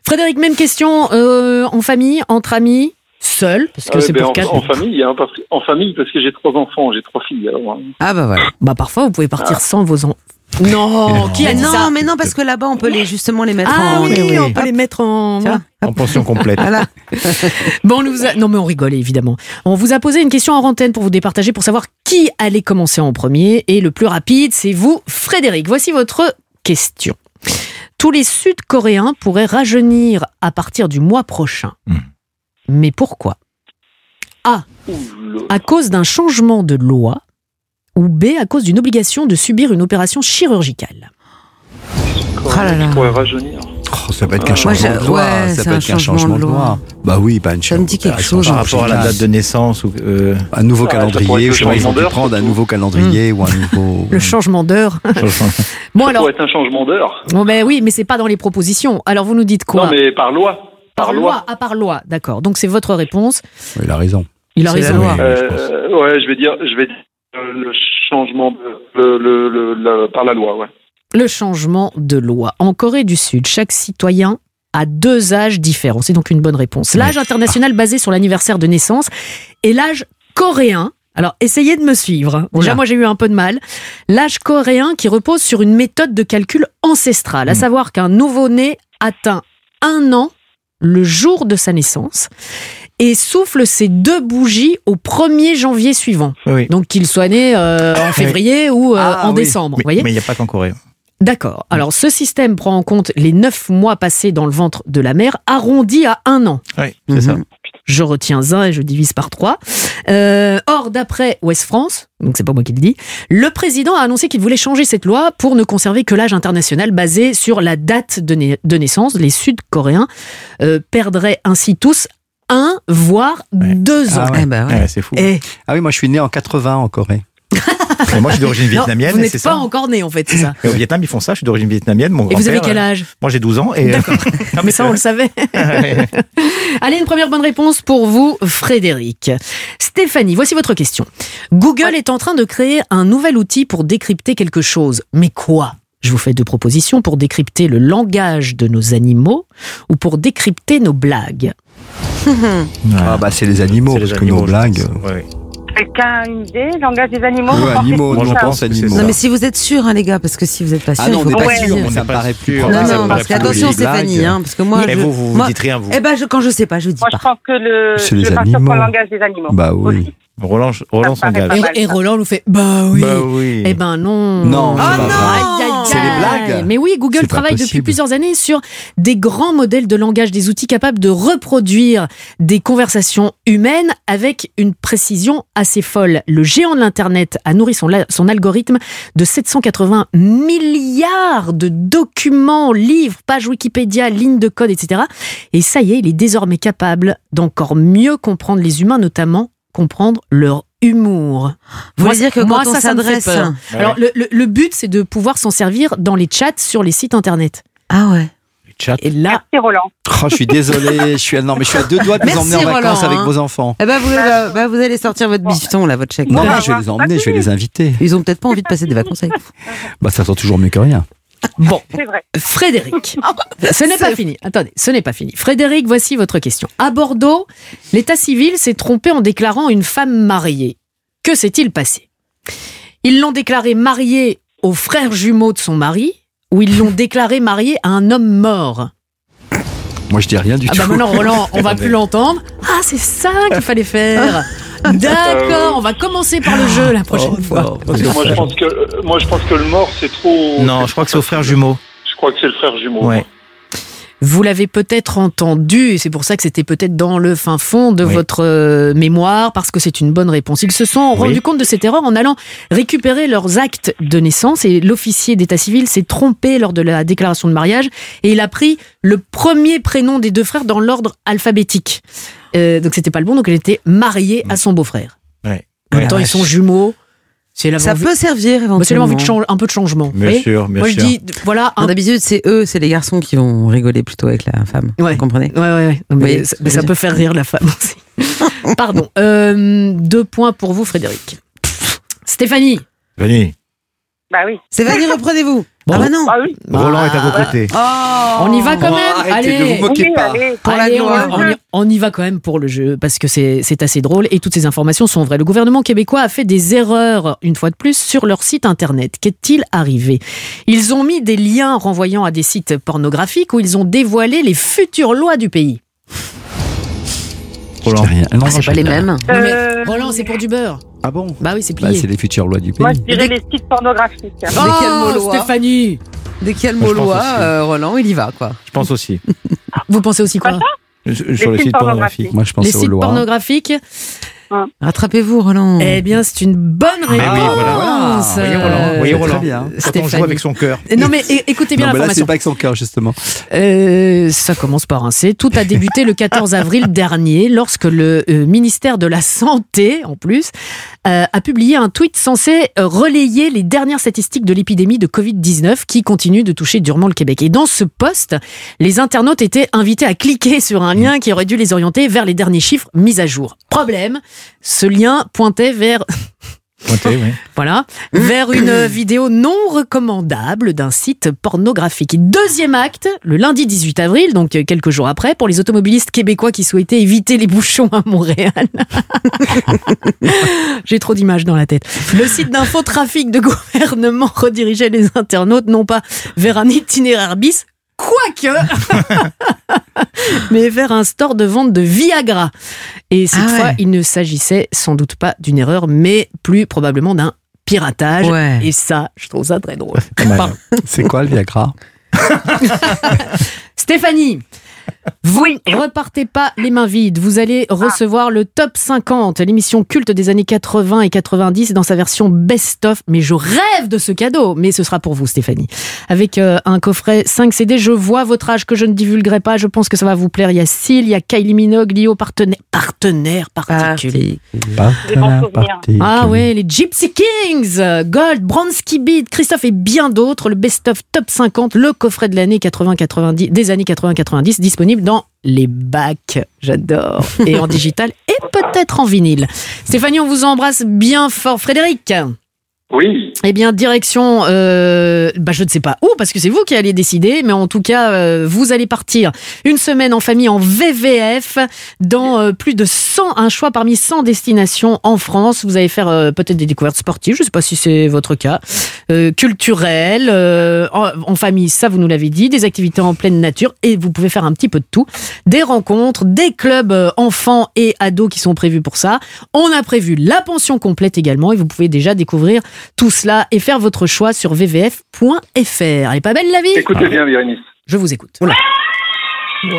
Frédéric, même question euh, en famille, entre amis, seul, parce que Ah ouais, c'est ben, pour en, quatre. en famille, hein, parce que- en famille parce que j'ai trois enfants, j'ai trois filles. Alors, hein. Ah bah voilà. Bah parfois, vous pouvez partir Ah. sans vos enfants. Non, qui a dit non, ça mais non, parce que là-bas, on peut les, justement les mettre Ah en. oui, on peut les mettre en. En pension complète. Voilà. Bon, on nous a- Non, mais on rigole évidemment. On vous a posé une question en antenne pour vous départager pour savoir qui allait commencer en premier. Et le plus rapide, c'est vous, Frédéric. Voici votre question. Tous les Sud-Coréens pourraient rajeunir à partir du mois prochain. Mais pourquoi? A. À cause d'un changement de loi. Ou B. À cause d'une obligation de subir une opération chirurgicale. Là là. Rajeunir? Oh, ça peut être qu'un changement de loi. ouais, ça peut être qu'un changement de loi. Bah oui, pas une Ça me dit quelque chose, Par rapport à la date de naissance ou euh, Un nouveau Ah, ça calendrier, le je ils ont dû prendre un nouveau calendrier ou un nouveau. Le changement d'heure. bon Ça alors. pourrait être un changement d'heure. Bon ben oui, mais c'est pas dans les propositions. Alors vous nous dites quoi? Non, mais par loi. Par loi. Ah, par loi, d'accord. Donc c'est votre réponse. Il a raison. Il a raison. loi. Euh, ouais, je vais dire, je vais dire euh, le changement de, le, le, le- le- par la loi, ouais. Le changement de loi. En Corée du Sud, chaque citoyen a deux âges différents. C'est donc une bonne réponse. L'âge international basé sur l'anniversaire de naissance et l'âge coréen. Alors, essayez de me suivre. Déjà, moi, j'ai eu un peu de mal. L'âge coréen qui repose sur une méthode de calcul ancestrale, à savoir qu'un nouveau-né atteint un an le jour de sa naissance et souffle ses deux bougies au 1er janvier suivant. Donc, qu'il soit né euh, en février ou euh, Ah, en oui. décembre. Mais il n'y a pas qu'en Corée. D'accord. Alors, ce système prend en compte les neuf mois passés dans le ventre de la mère, arrondi à un an. Oui, c'est ça. Je retiens un et je divise par trois. Euh, or, d'après Ouest France, donc c'est pas moi qui le dis, le président a annoncé qu'il voulait changer cette loi pour ne conserver que l'âge international basé sur la date de, nai- de naissance. Les Sud-Coréens euh, perdraient ainsi tous un, voire deux ans. Ah ouais. Eh ben ouais. Ouais, c'est fou. Et- Ah oui, moi je suis né en 80 en Corée. Et moi, je suis d'origine Non, vietnamienne. vous et n'êtes c'est pas ça. encore né, en fait, c'est ça. Et au Vietnam, ils font ça. Je suis d'origine vietnamienne. Mon Et vous avez quel euh, âge Moi, j'ai 12 ans. Et... D'accord. Mais ça, on le savait. Allez, une première bonne réponse pour vous, Frédéric. Stéphanie, voici votre question. Google est en train de créer un nouvel outil pour décrypter quelque chose. Mais quoi? Je vous fais deux propositions pour décrypter le langage de nos animaux ou pour décrypter nos blagues? Ah bah c'est les animaux, parce que nos blagues. Quelqu'un a une idée Langage des animaux animaux, moi, pense animaux. Non mais si vous êtes sûr hein les gars parce que si vous êtes pas sûr Ah non, il on faut n'est pas sûr, ça me paraît plus Non non parce qu'attention Stéphanie hein parce que moi Mais je, vous, vous, moi- dites rien, vous. Eh ben je, quand je sais pas je dis Moi, pas. je pense que le, C'est les animaux. le langage des animaux. Bah oui. Roland, Roland s'engage. Et, et. Roland nous fait Bah oui. Bah oui. Eh ben non. Non, c'est Ah aïe, C'est des aïe. blagues. Mais oui, Google travaille depuis plusieurs années sur des grands modèles de langage, des outils capables de reproduire des conversations humaines avec une précision assez folle. Le géant de l'Internet a nourri son, son algorithme de 780 milliards de documents, livres, pages Wikipédia, lignes de code, etc. Et ça y est, il est désormais capable d'encore mieux comprendre les humains, notamment comprendre leur humour. Vous voulez dire que moi, quand on ça, s'adresse. Ouais. Alors, le, le- le but, c'est de pouvoir s'en servir dans les chats sur les sites internet. Ah ouais. Chat. Et là, Merci Roland. Oh, je suis désolé, je suis à, non, mais je suis à deux doigts de vous Merci, emmener en vacances avec vos enfants. Eh ben vous, bah, bah, vous allez sortir votre bifton là votre chèque. Non, je vais les emmener, je vais les inviter. Ils ont peut-être pas envie de passer des vacances avec vous. Bah, ça sent toujours mieux que rien. Bon, vrai. Frédéric, ce n'est pas fini. Attendez, ce n'est pas fini. Frédéric, voici votre question. À Bordeaux, l'état civil s'est trompé en déclarant une femme mariée. Que s'est-il passé? Ils l'ont déclarée mariée au frère jumeau de son mari ou ils l'ont déclarée mariée à un homme mort? Moi, je dis rien du Ah tout. bah maintenant Roland, on va plus l'entendre. Ah c'est ça qu'il fallait faire. D'accord, on va commencer par le jeu la prochaine Oh, fois. non. Parce que moi je pense que euh, moi je pense que le mort c'est trop. Non, je crois que c'est au frère jumeau. Je crois que c'est le frère jumeau. Ouais. Vous l'avez peut-être entendu, et c'est pour ça que c'était peut-être dans le fin fond de Oui. votre euh, mémoire, parce que c'est une bonne réponse. Ils se sont Oui. rendus compte de cette erreur en allant récupérer leurs actes de naissance, et l'officier d'état civil s'est trompé lors de la déclaration de mariage, et il a pris le premier prénom des deux frères dans l'ordre alphabétique. Euh, donc c'était pas le bon, donc elle était mariée à son beau-frère. Ouais. En même temps, ils sont jumeaux. C'est Ça peut servir Bah, c'est l'envie éventuellement. de change- un peu de changement. Bien sûr, bien Moi sûr. je dis, voilà, un D'habitude, c'est eux, c'est les garçons qui vont rigoler plutôt avec la femme. Ouais. Vous comprenez Ouais, ouais, ouais. Mais ça, que mais ça peut faire rire la femme aussi. Pardon. Euh, deux points pour vous, Frédéric. Stéphanie. Venez. Bah oui. Stéphanie, reprenez-vous. Bon. Ah bah non. Ah oui. Roland est à vos côtés. Oh On y va quand Oh, même. arrêtez de Allez. vous moquer Oui, pas. allez. Pour la Allez, on, y, on y va quand même pour le jeu parce que c'est c'est assez drôle et toutes ces informations sont vraies. Le gouvernement québécois a fait des erreurs, une fois de plus, sur leur site internet. Qu'est-il arrivé? Ils ont mis des liens renvoyant à des sites pornographiques où ils ont dévoilé les futures lois du pays. Dis rien. Non, Ah, c'est pas les mêmes. Euh, Roland, c'est pour du beurre. Ah bon Bah oui, c'est Bah, plié. c'est les futures lois du pays. Moi je dirais les sites pornographiques. Dès qu'il y a le mot Oh, loi. Stéphanie Dès qu'il y a le mot pense loi, euh, Roland, il y va, quoi. Je pense aussi. Vous pensez aussi quoi Sur Les les sites pornographiques. Moi, je Les pensais aux sites lois. pornographiques Rattrapez-vous, Roland. Eh bien, c'est une bonne Mais réponse. oui, voilà. euh, Voyez Roland, très Roland. bien. Quand on joue avec son cœur. Non mais écoutez bien Non, mais là, l'information. c'est pas avec son cœur, justement. Euh, ça commence par un C. Tout a débuté le 14 avril dernier lorsque le euh, ministère de la Santé, en plus, euh, a publié un tweet censé relayer les dernières statistiques de l'épidémie de Covid-19 qui continue de toucher durement le Québec. Et dans ce post, les internautes étaient invités à cliquer sur un lien qui aurait dû les orienter vers les derniers chiffres mis à jour. Problème, ce lien pointait vers oui. voilà, vers une vidéo non recommandable d'un site pornographique. Deuxième acte, le lundi 18 avril, donc quelques jours après, pour les automobilistes québécois qui souhaitaient éviter les bouchons à Montréal. J'ai trop d'images dans la tête. Le site d'infotrafic de gouvernement redirigeait les internautes non pas vers un itinéraire bis, quoique, mais vers un store de vente de Viagra. Et cette Ah ouais. fois, il ne s'agissait sans doute pas d'une erreur, mais plus probablement d'un piratage. Ouais. Et ça, je trouve ça très drôle. C'est quoi le Viagra? Stéphanie, vous ne repartez pas les mains vides. Vous allez recevoir le top 50, l'émission culte des années 80 et 90 dans sa version best-of. Mais je rêve de ce cadeau. Mais ce sera pour vous, Stéphanie. Avec euh, un coffret 5 CD, je vois votre âge que je ne divulguerai pas. Je pense que ça va vous plaire. Il y a Seal, il y a Kylie Minogue, Lio, partenaire, partenaire particulier. Ah ouais, les Gypsy Kings, Gold, Bronski Beat, Christophe et bien d'autres, le best-of top 50, le coffret de l'année 80-90, des années 80-90, disponible dans les bacs. J'adore. Et en digital et peut-être en vinyle. Stéphanie, on vous embrasse bien fort. Frédéric Oui. Eh bien, direction, euh, bah, je ne sais pas où, parce que c'est vous qui allez décider, mais en tout cas, euh, vous allez partir une semaine en famille en VVF dans euh, plus de 100, un choix parmi 100 destinations en France. Vous allez faire euh, peut-être des découvertes sportives, je ne sais pas si c'est votre cas, euh, culturelles, en, en famille, ça vous nous l'avez dit, des activités en pleine nature, et vous pouvez faire un petit peu de tout, des rencontres, des clubs enfants et ados qui sont prévus pour ça. On a prévu la pension complète également, et vous pouvez déjà découvrir tout cela et faire votre choix sur vvf.fr. Elle est pas belle la vie Écoutez bien, Bérénice. Je vous écoute.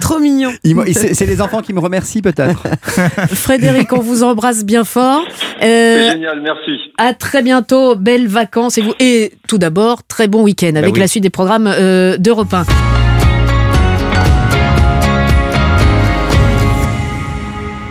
Trop mignon. C'est les enfants qui me remercient peut-être. Frédéric, on vous embrasse bien fort. C'est Euh, génial, merci. à très bientôt, belles vacances et vous et tout d'abord très bon week-end avec oui. la suite des programmes euh, d'Europe 1.